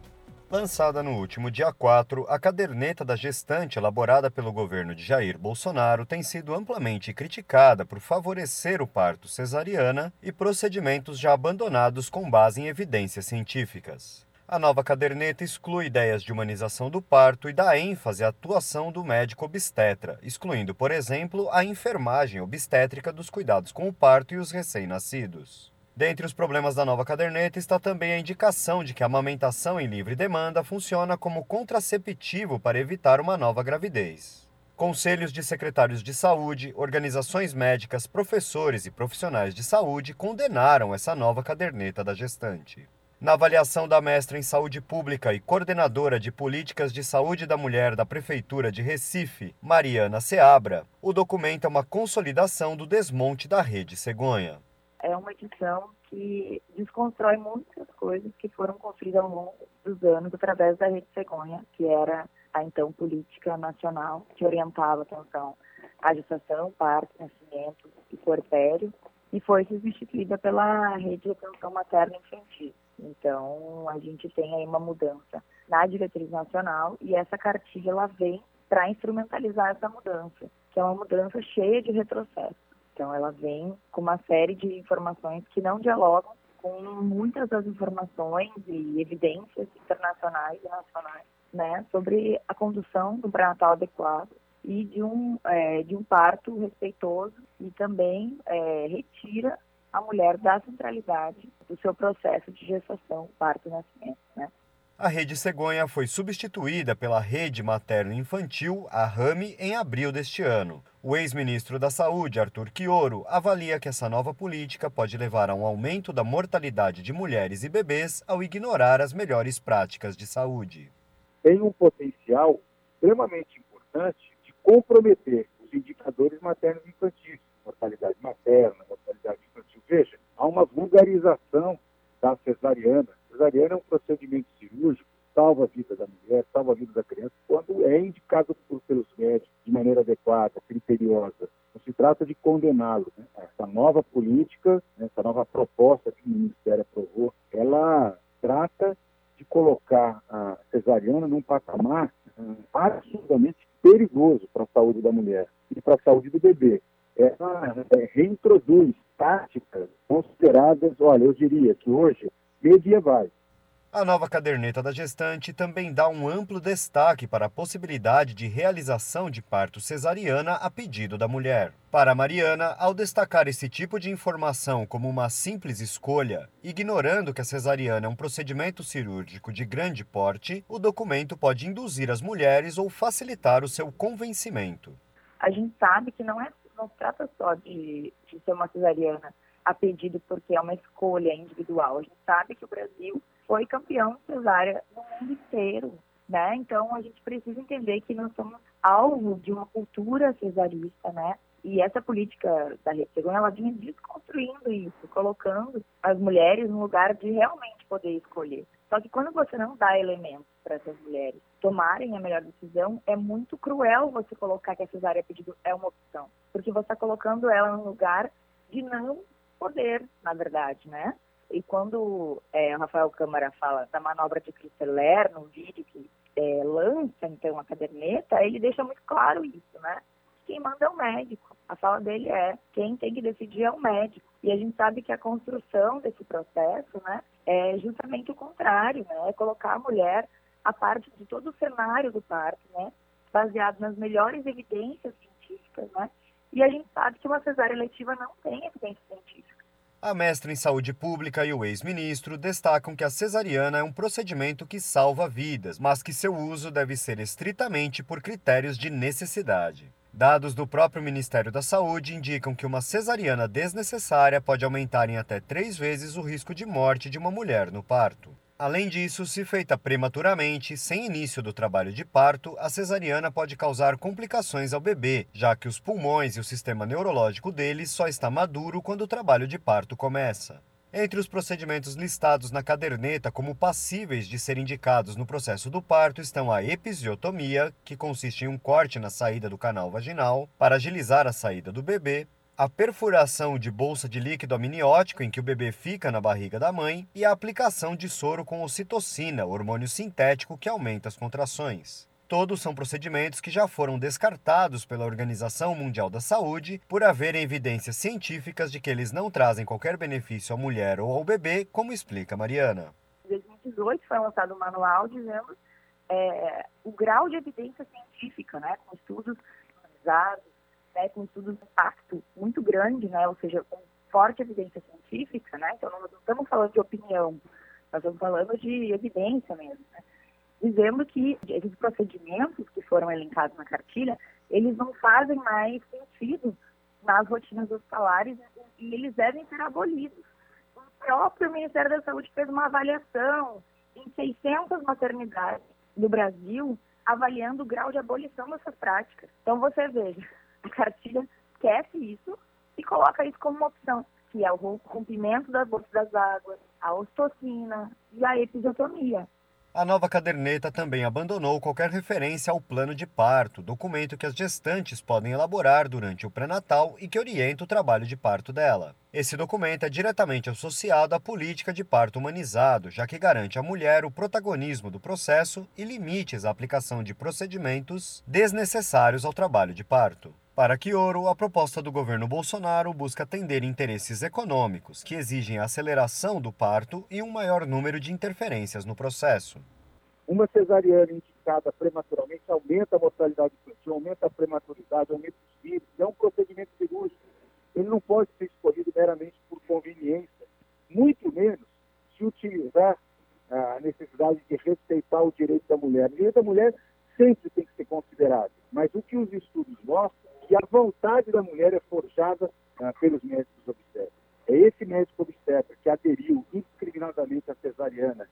Lançada no último dia 4, a caderneta da gestante elaborada pelo governo de Jair Bolsonaro tem sido amplamente criticada por favorecer o parto cesariana e procedimentos já abandonados com base em evidências científicas. A nova caderneta exclui ideias de humanização do parto e dá ênfase à atuação do médico obstetra, excluindo, por exemplo, a enfermagem obstétrica dos cuidados com o parto e os recém-nascidos. Dentre os problemas da nova caderneta está também a indicação de que a amamentação em livre demanda funciona como contraceptivo para evitar uma nova gravidez. Conselhos de secretários de saúde, organizações médicas, professores e profissionais de saúde condenaram essa nova caderneta da gestante. Na avaliação da mestra em saúde pública e coordenadora de políticas de saúde da mulher da Prefeitura de Recife, Mariana Seabra, o documento é uma consolidação do desmonte da rede cegonha é uma edição que desconstrói muitas coisas que foram construídas ao longo dos anos através da Rede Cegonha, que era a então política nacional que orientava atenção à gestação, parto, nascimento e puerpério, e foi substituída pela Rede de Atenção Materna Infantil. Então, a gente tem aí uma mudança na diretriz nacional e essa cartilha ela vem para instrumentalizar essa mudança, que é uma mudança cheia de retrocesso. Então, ela vem com uma série de informações que não dialogam com muitas das informações e evidências internacionais e nacionais, né, sobre a condução do pré-natal adequado e de um é, de um parto respeitoso e também é, retira a mulher da centralidade do seu processo de gestação, parto e nascimento, né? A Rede Cegonha foi substituída pela Rede Materno-Infantil, a RAMI, em abril deste ano. O ex-ministro da Saúde, Arthur Quioro, avalia que essa nova política pode levar a um aumento da mortalidade de mulheres e bebês ao ignorar as melhores práticas de saúde. Tem um potencial extremamente importante de comprometer os indicadores maternos infantis, mortalidade materna, mortalidade infantil. Veja, há uma vulgarização da cesariana cesariana é um procedimento cirúrgico, salva a vida da mulher, salva a vida da criança, quando é indicado por, pelos médicos de maneira adequada, criteriosa. Não se trata de condená-lo. Né? Essa nova política, né, essa nova proposta que o Ministério aprovou, ela trata de colocar a cesariana num patamar uh, absolutamente perigoso para a saúde da mulher e para a saúde do bebê. Ela é, reintroduz táticas consideradas, olha, eu diria que hoje medievais. A nova caderneta da gestante também dá um amplo destaque para a possibilidade de realização de parto cesariana a pedido da mulher. Para Mariana, ao destacar esse tipo de informação como uma simples escolha, ignorando que a cesariana é um procedimento cirúrgico de grande porte, o documento pode induzir as mulheres ou facilitar o seu convencimento. A gente sabe que não, é, não se trata só de, de ser uma cesariana a pedido porque é uma escolha individual. A gente sabe que o Brasil foi campeão cesárea no mundo inteiro, né? Então a gente precisa entender que nós somos alvo de uma cultura cesarista, né? E essa política da Rede Segunda, ela vinha desconstruindo isso, colocando as mulheres no lugar de realmente poder escolher. Só que quando você não dá elementos para essas mulheres tomarem a melhor decisão, é muito cruel você colocar que a cesárea pedido é uma opção. Porque você está colocando ela no lugar de não poder, na verdade, né? E quando é, o Rafael Câmara fala da manobra de Christeler no vídeo que é, lança, então, a caderneta, ele deixa muito claro isso, né? Quem manda é o médico. A fala dele é quem tem que decidir é o médico. E a gente sabe que a construção desse processo, né, é justamente o contrário, né? É colocar a mulher a parte de todo o cenário do parto, né? Baseado nas melhores evidências científicas, né? E a gente sabe que uma cesárea letiva não tem evidência científica. A mestra em saúde pública e o ex-ministro destacam que a cesariana é um procedimento que salva vidas, mas que seu uso deve ser estritamente por critérios de necessidade. Dados do próprio Ministério da Saúde indicam que uma cesariana desnecessária pode aumentar em até três vezes o risco de morte de uma mulher no parto. Além disso, se feita prematuramente, sem início do trabalho de parto, a cesariana pode causar complicações ao bebê, já que os pulmões e o sistema neurológico dele só está maduro quando o trabalho de parto começa. Entre os procedimentos listados na caderneta como passíveis de ser indicados no processo do parto estão a episiotomia, que consiste em um corte na saída do canal vaginal para agilizar a saída do bebê, a perfuração de bolsa de líquido amniótico em que o bebê fica na barriga da mãe e a aplicação de soro com ocitocina, hormônio sintético que aumenta as contrações. Todos são procedimentos que já foram descartados pela Organização Mundial da Saúde por haverem evidências científicas de que eles não trazem qualquer benefício à mulher ou ao bebê, como explica Mariana. Em 2018 foi lançado um manual dizendo é, o grau de evidência científica, né, com estudos analisados, né, com estudos de impacto muito grande, né, ou seja, com forte evidência científica, né, então não estamos falando de opinião, nós estamos falando de evidência mesmo, né, dizendo que esses procedimentos que foram elencados na cartilha, eles não fazem mais sentido nas rotinas hospitalares e eles devem ser abolidos. O próprio Ministério da Saúde fez uma avaliação em 600 maternidades do Brasil, avaliando o grau de abolição dessas práticas. Então você veja, cartilha esquece isso e coloca isso como uma opção, que é o rompimento da bolsa das águas, a ostocina e a episiotomia. A nova caderneta também abandonou qualquer referência ao plano de parto, documento que as gestantes podem elaborar durante o pré-natal e que orienta o trabalho de parto dela. Esse documento é diretamente associado à política de parto humanizado, já que garante à mulher o protagonismo do processo e limites à aplicação de procedimentos desnecessários ao trabalho de parto. Para Quioro, a proposta do governo Bolsonaro busca atender interesses econômicos que exigem a aceleração do parto e um maior número de interferências no processo. Uma cesariana indicada prematuramente aumenta a mortalidade infantil, aumenta a prematuridade, aumenta os filhos. É um procedimento cirúrgico. Ele não pode ser escolhido meramente por conveniência, muito menos se utilizar a necessidade de respeitar o direito da mulher. O direito da mulher sempre tem que ser considerado, mas o que os estudos mostram e a vontade da mulher é forjada ah, pelos médicos obstetras. É esse médico obstetra que aderiu indiscriminadamente à cesariana,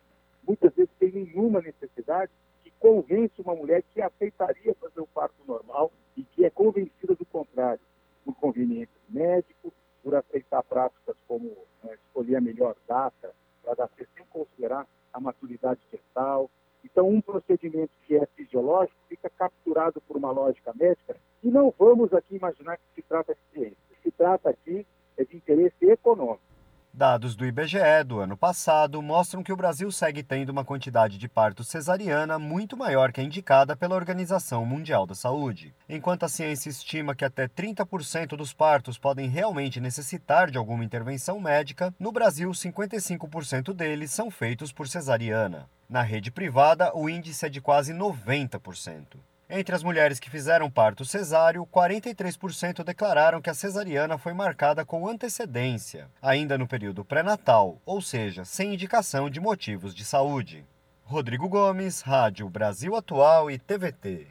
muitas vezes sem nenhuma necessidade, que convence uma mulher que aceitaria fazer o parto normal e que é convencida do contrário, por conveniência do médico, por aceitar práticas como né, escolher a melhor data para dar sem considerar a maturidade gestal. Então, um procedimento que é fisiológico fica capturado por uma lógica médica e não vamos aqui imaginar que se trata de ciência. Se trata aqui é de interesse econômico. Dados do IBGE do ano passado mostram que o Brasil segue tendo uma quantidade de parto cesariana muito maior que a indicada pela Organização Mundial da Saúde. Enquanto a ciência estima que até 30% dos partos podem realmente necessitar de alguma intervenção médica, no Brasil 55% deles são feitos por cesariana. Na rede privada, o índice é de quase 90%. Entre as mulheres que fizeram parto cesáreo, 43% declararam que a cesariana foi marcada com antecedência, ainda no período pré-natal, ou seja, sem indicação de motivos de saúde. Rodrigo Gomes, Rádio Brasil Atual e TVT.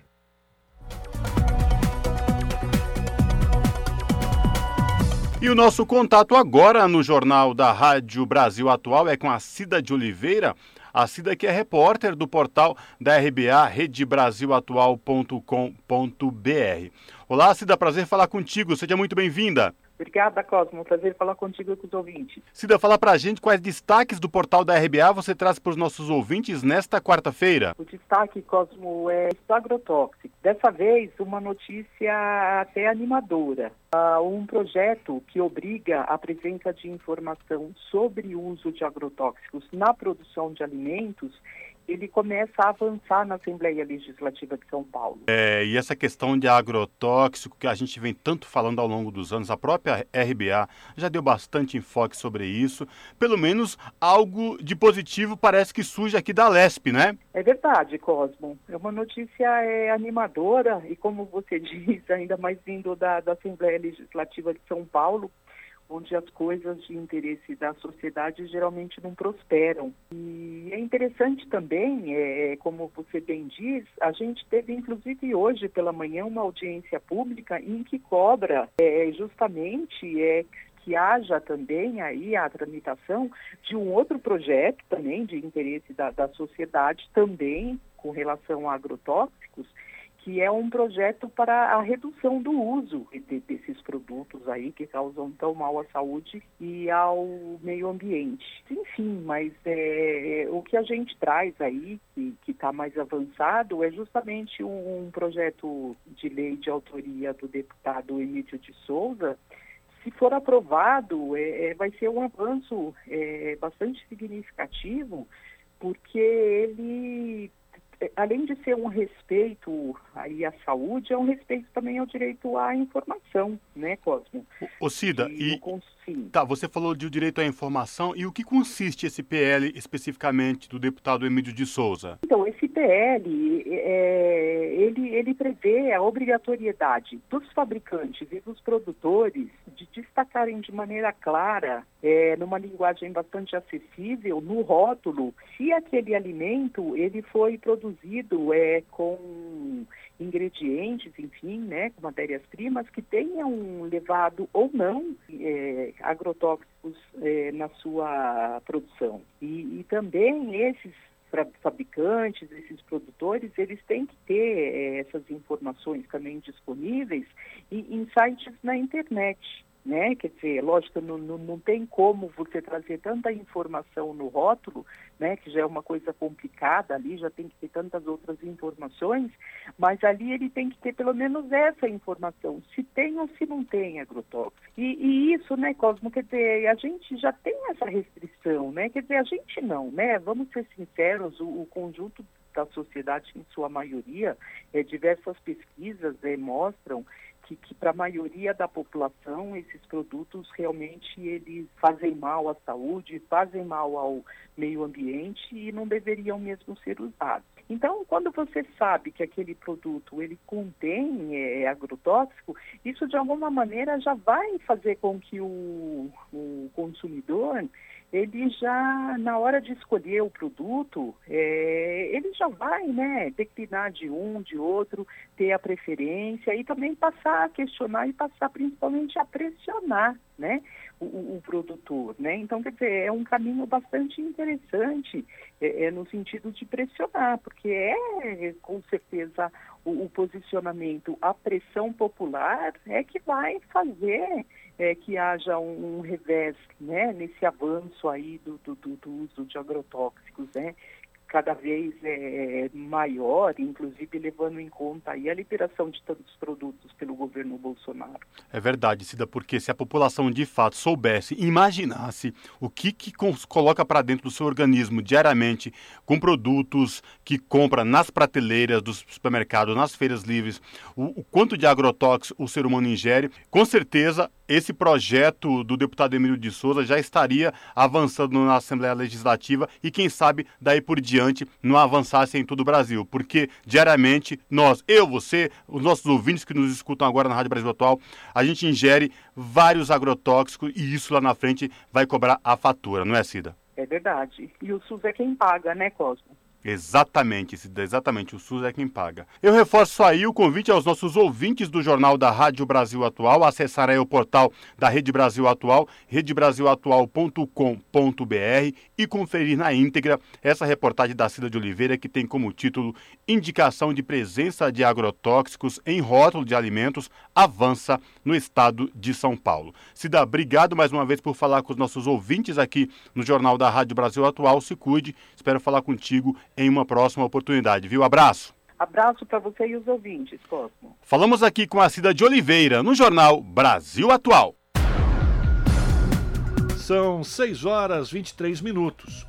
E o nosso contato agora no Jornal da Rádio Brasil Atual é com a Cida de Oliveira, a Cida que é repórter do portal da RBA, redebrasilatual.com.br. Olá, Cida, prazer falar contigo. Seja muito bem-vinda. Obrigada, Cosmo. Prazer falar contigo e com os ouvintes. Cida, fala pra gente quais destaques do portal da RBA você traz para os nossos ouvintes nesta quarta-feira. O destaque, Cosmo, é do agrotóxico. Dessa vez, uma notícia até animadora. Uh, um projeto que obriga a presença de informação sobre o uso de agrotóxicos na produção de alimentos ele começa a avançar na Assembleia Legislativa de São Paulo. É, e essa questão de agrotóxico que a gente vem tanto falando ao longo dos anos, a própria RBA já deu bastante enfoque sobre isso. Pelo menos algo de positivo parece que surge aqui da LESP, né? É verdade, Cosmo. É uma notícia é, animadora e, como você <laughs> diz, ainda mais vindo da, da Assembleia Legislativa de São Paulo, onde as coisas de interesse da sociedade geralmente não prosperam. E é interessante também, é, como você bem diz, a gente teve inclusive hoje pela manhã uma audiência pública em que cobra é, justamente é, que haja também aí a tramitação de um outro projeto também de interesse da, da sociedade também com relação a agrotóxicos que é um projeto para a redução do uso de, desses produtos aí que causam tão mal à saúde e ao meio ambiente. Enfim, mas é, o que a gente traz aí, que está mais avançado, é justamente um, um projeto de lei de autoria do deputado Emílio de Souza, se for aprovado, é, é, vai ser um avanço é, bastante significativo, porque ele além de ser um respeito aí à saúde, é um respeito também ao direito à informação, né, Cosmo? Ô Cida, e, e tá, você falou de direito à informação e o que consiste esse PL especificamente do deputado Emílio de Souza? Então, esse PL, é, ele, ele prevê a obrigatoriedade dos fabricantes e dos produtores de destacarem de maneira clara, é, numa linguagem bastante acessível, no rótulo, se aquele alimento ele foi produzido é, com ingredientes, enfim, né, com matérias-primas que tenham levado ou não é, agrotóxicos é, na sua produção. E, e também esses fabricantes, esses produtores, eles têm que ter é, essas informações também disponíveis em, em sites na internet né? Quer dizer, lógico, não, não, não tem como você trazer tanta informação no rótulo, né? Que já é uma coisa complicada ali, já tem que ter tantas outras informações, mas ali ele tem que ter pelo menos essa informação, se tem ou se não tem agrotóxico. E, e isso, né, Cosmo, quer dizer, a gente já tem essa restrição, né? Quer dizer, a gente não, né? Vamos ser sinceros, o, o conjunto da sociedade, em sua maioria, é, diversas pesquisas é, mostram que, que para a maioria da população esses produtos realmente eles fazem mal à saúde, fazem mal ao meio ambiente e não deveriam mesmo ser usados. Então, quando você sabe que aquele produto ele contém é, agrotóxico, isso de alguma maneira já vai fazer com que o, o consumidor ele já, na hora de escolher o produto, é, ele já vai, né, declinar de um, de outro, ter a preferência e também passar a questionar e passar principalmente a pressionar, né, o, o produtor, né. Então, quer dizer, é um caminho bastante interessante é, é no sentido de pressionar, porque é, com certeza, o, o posicionamento, a pressão popular é que vai fazer é, que haja um, um, revés né, nesse avanço aí do, do, do, uso de agrotóxicos, né, cada vez é, maior, inclusive levando em conta aí a liberação de tantos produtos pelo governo Bolsonaro. É verdade, Cida, porque se a população de fato soubesse, imaginasse o que, que coloca para dentro do seu organismo diariamente com produtos que compra nas prateleiras dos supermercados, nas feiras livres, o, o quanto de agrotóxicos o ser humano ingere, com certeza esse projeto do deputado Emílio de Souza já estaria avançando na Assembleia Legislativa e, quem sabe, daí por diante não avançasse em todo o Brasil. Porque diariamente nós, eu, você, os nossos ouvintes que nos escutam agora na Rádio Brasil Atual, a gente ingere vários agrotóxicos e isso lá na frente vai cobrar a fatura, não é, Cida? É verdade. E o SUS é quem paga, né, Cosmo? Exatamente, exatamente, o SUS é quem paga. Eu reforço aí o convite aos nossos ouvintes do Jornal da Rádio Brasil Atual, acessar aí o portal da Rede Brasil Atual, redebrasilatual.com.br e conferir na íntegra essa reportagem da Cida de Oliveira que tem como título Indicação de presença de agrotóxicos em rótulo de alimentos avança no estado de São Paulo. Cida, obrigado mais uma vez por falar com os nossos ouvintes aqui no Jornal da Rádio Brasil Atual. Se cuide, espero falar contigo em uma próxima oportunidade, viu? Abraço. Abraço para você e os ouvintes, Cosmo. Falamos aqui com a Cida de Oliveira, no jornal Brasil Atual. São 6 horas 23 minutos.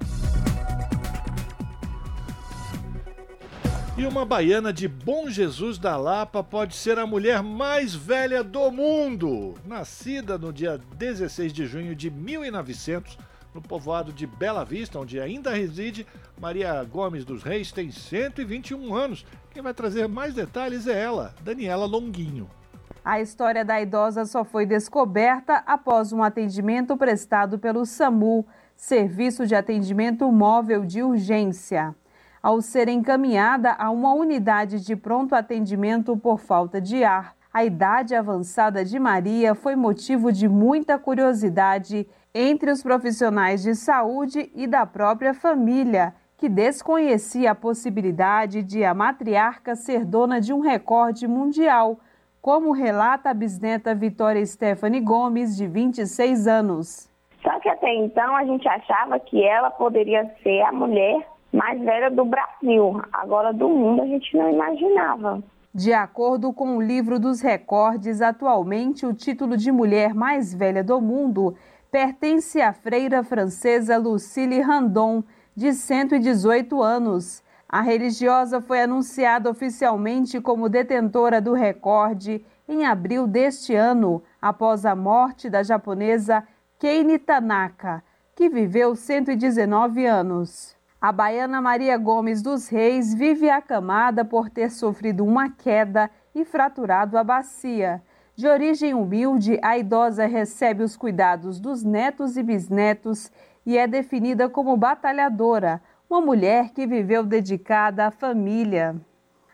E uma baiana de Bom Jesus da Lapa pode ser a mulher mais velha do mundo. Nascida no dia 16 de junho de 1900, no povoado de Bela Vista, onde ainda reside, Maria Gomes dos Reis tem 121 anos. Quem vai trazer mais detalhes é ela, Daniela Longuinho. A história da idosa só foi descoberta após um atendimento prestado pelo SAMU, Serviço de Atendimento Móvel de Urgência. Ao ser encaminhada a uma unidade de pronto atendimento por falta de ar, a idade avançada de Maria foi motivo de muita curiosidade entre os profissionais de saúde e da própria família, que desconhecia a possibilidade de a matriarca ser dona de um recorde mundial, como relata a bisneta Vitória Stephanie Gomes, de 26 anos. Só que até então a gente achava que ela poderia ser a mulher mais velha do Brasil. Agora do mundo a gente não imaginava. De acordo com o livro dos recordes, atualmente o título de mulher mais velha do mundo pertence à freira francesa Lucille Randon, de 118 anos. A religiosa foi anunciada oficialmente como detentora do recorde em abril deste ano, após a morte da japonesa Keini Tanaka, que viveu 119 anos. A baiana Maria Gomes dos Reis vive acamada por ter sofrido uma queda e fraturado a bacia. De origem humilde, a idosa recebe os cuidados dos netos e bisnetos e é definida como batalhadora, uma mulher que viveu dedicada à família.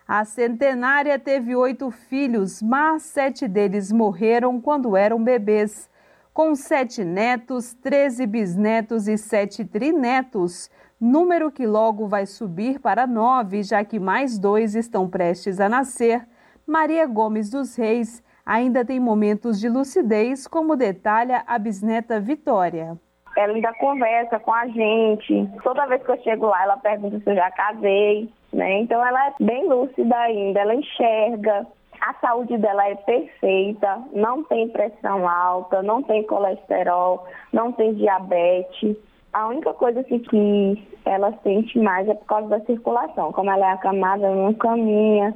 A centenária teve oito filhos, mas sete deles morreram quando eram bebês. Com sete netos, treze bisnetos e sete trinetos, número que logo vai subir para nove, já que mais dois estão prestes a nascer. Maria Gomes dos Reis ainda tem momentos de lucidez, como detalha a bisneta Vitória. Ela ainda conversa com a gente. Toda vez que eu chego lá, ela pergunta se eu já casei, né? Então ela é bem lúcida ainda, ela enxerga. A saúde dela é perfeita, não tem pressão alta, não tem colesterol, não tem diabetes. A única coisa assim, que ela sente mais é por causa da circulação. Como ela é acamada, não caminha,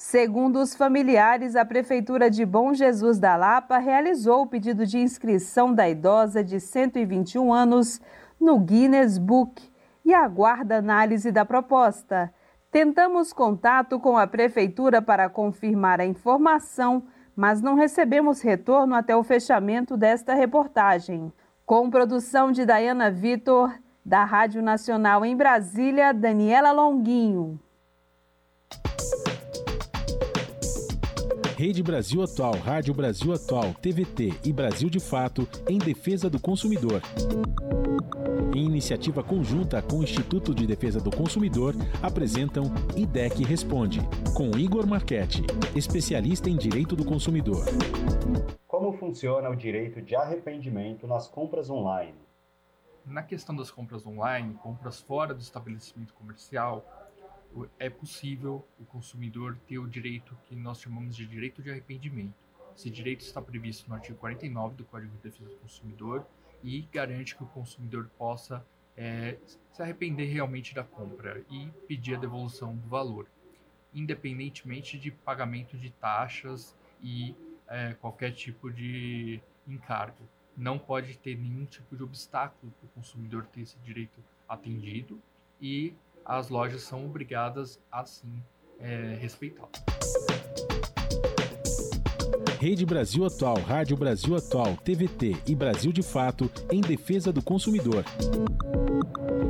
Segundo os familiares, a Prefeitura de Bom Jesus da Lapa realizou o pedido de inscrição da idosa de 121 anos no Guinness Book e aguarda análise da proposta. Tentamos contato com a Prefeitura para confirmar a informação, mas não recebemos retorno até o fechamento desta reportagem. Com produção de Dayana Vitor, da Rádio Nacional em Brasília, Daniela Longuinho. Rede Brasil Atual, Rádio Brasil Atual, TVT e Brasil de Fato em defesa do consumidor. Em iniciativa conjunta com o Instituto de Defesa do Consumidor, apresentam IDEC Responde, com Igor Marchetti, especialista em direito do consumidor. Funciona o direito de arrependimento nas compras online? Na questão das compras online, compras fora do estabelecimento comercial, é possível o consumidor ter o direito que nós chamamos de direito de arrependimento. Esse direito está previsto no artigo 49 do Código de Defesa do Consumidor e garante que o consumidor possa é, se arrepender realmente da compra e pedir a devolução do valor, independentemente de pagamento de taxas e é, qualquer tipo de encargo. Não pode ter nenhum tipo de obstáculo para o consumidor ter esse direito atendido e as lojas são obrigadas a sim é, respeitá-lo. Rede Brasil Atual, Rádio Brasil Atual, TVT e Brasil de Fato em defesa do consumidor.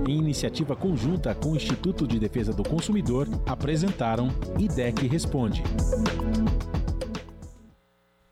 Em iniciativa conjunta com o Instituto de Defesa do Consumidor, apresentaram IDEC Responde.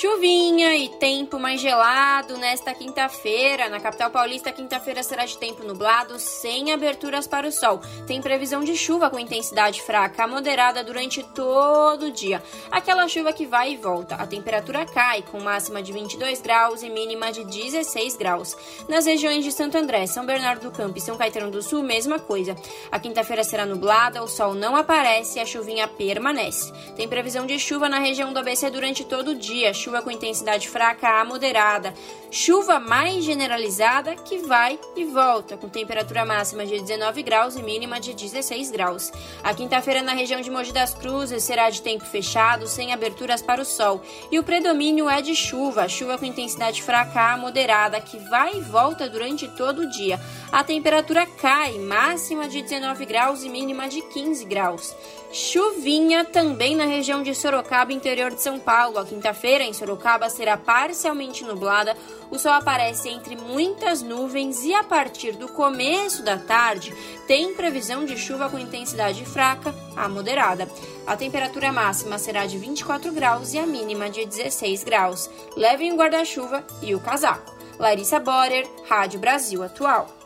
Chuvinha e tempo mais gelado nesta quinta-feira. Na capital paulista, quinta-feira será de tempo nublado, sem aberturas para o sol. Tem previsão de chuva com intensidade fraca moderada durante todo o dia. Aquela chuva que vai e volta. A temperatura cai, com máxima de 22 graus e mínima de 16 graus. Nas regiões de Santo André, São Bernardo do Campo e São Caetano do Sul, mesma coisa. A quinta-feira será nublada, o sol não aparece e a chuvinha permanece. Tem previsão de chuva na região do ABC durante todo o dia. Chuva com intensidade fraca a moderada, chuva mais generalizada que vai e volta, com temperatura máxima de 19 graus e mínima de 16 graus. A quinta-feira na região de Mogi das Cruzes será de tempo fechado, sem aberturas para o sol, e o predomínio é de chuva, chuva com intensidade fraca a moderada, que vai e volta durante todo o dia. A temperatura cai, máxima de 19 graus e mínima de 15 graus. Chuvinha também na região de Sorocaba, interior de São Paulo. A quinta-feira em Sorocaba será parcialmente nublada. O sol aparece entre muitas nuvens e a partir do começo da tarde tem previsão de chuva com intensidade fraca a moderada. A temperatura máxima será de 24 graus e a mínima de 16 graus. Levem o guarda-chuva e o casaco. Larissa Borer, Rádio Brasil Atual.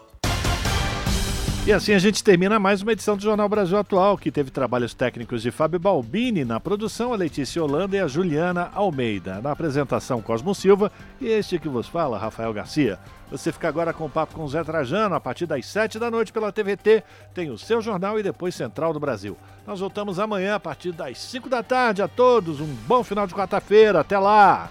E assim a gente termina mais uma edição do Jornal Brasil Atual, que teve trabalhos técnicos de Fábio Balbini, na produção a Letícia Holanda e a Juliana Almeida, na apresentação Cosmo Silva e este que vos fala, Rafael Garcia. Você fica agora com o papo com o Zé Trajano, a partir das 7 da noite pela TVT, tem o seu jornal e depois Central do Brasil. Nós voltamos amanhã a partir das 5 da tarde. A todos, um bom final de quarta-feira. Até lá!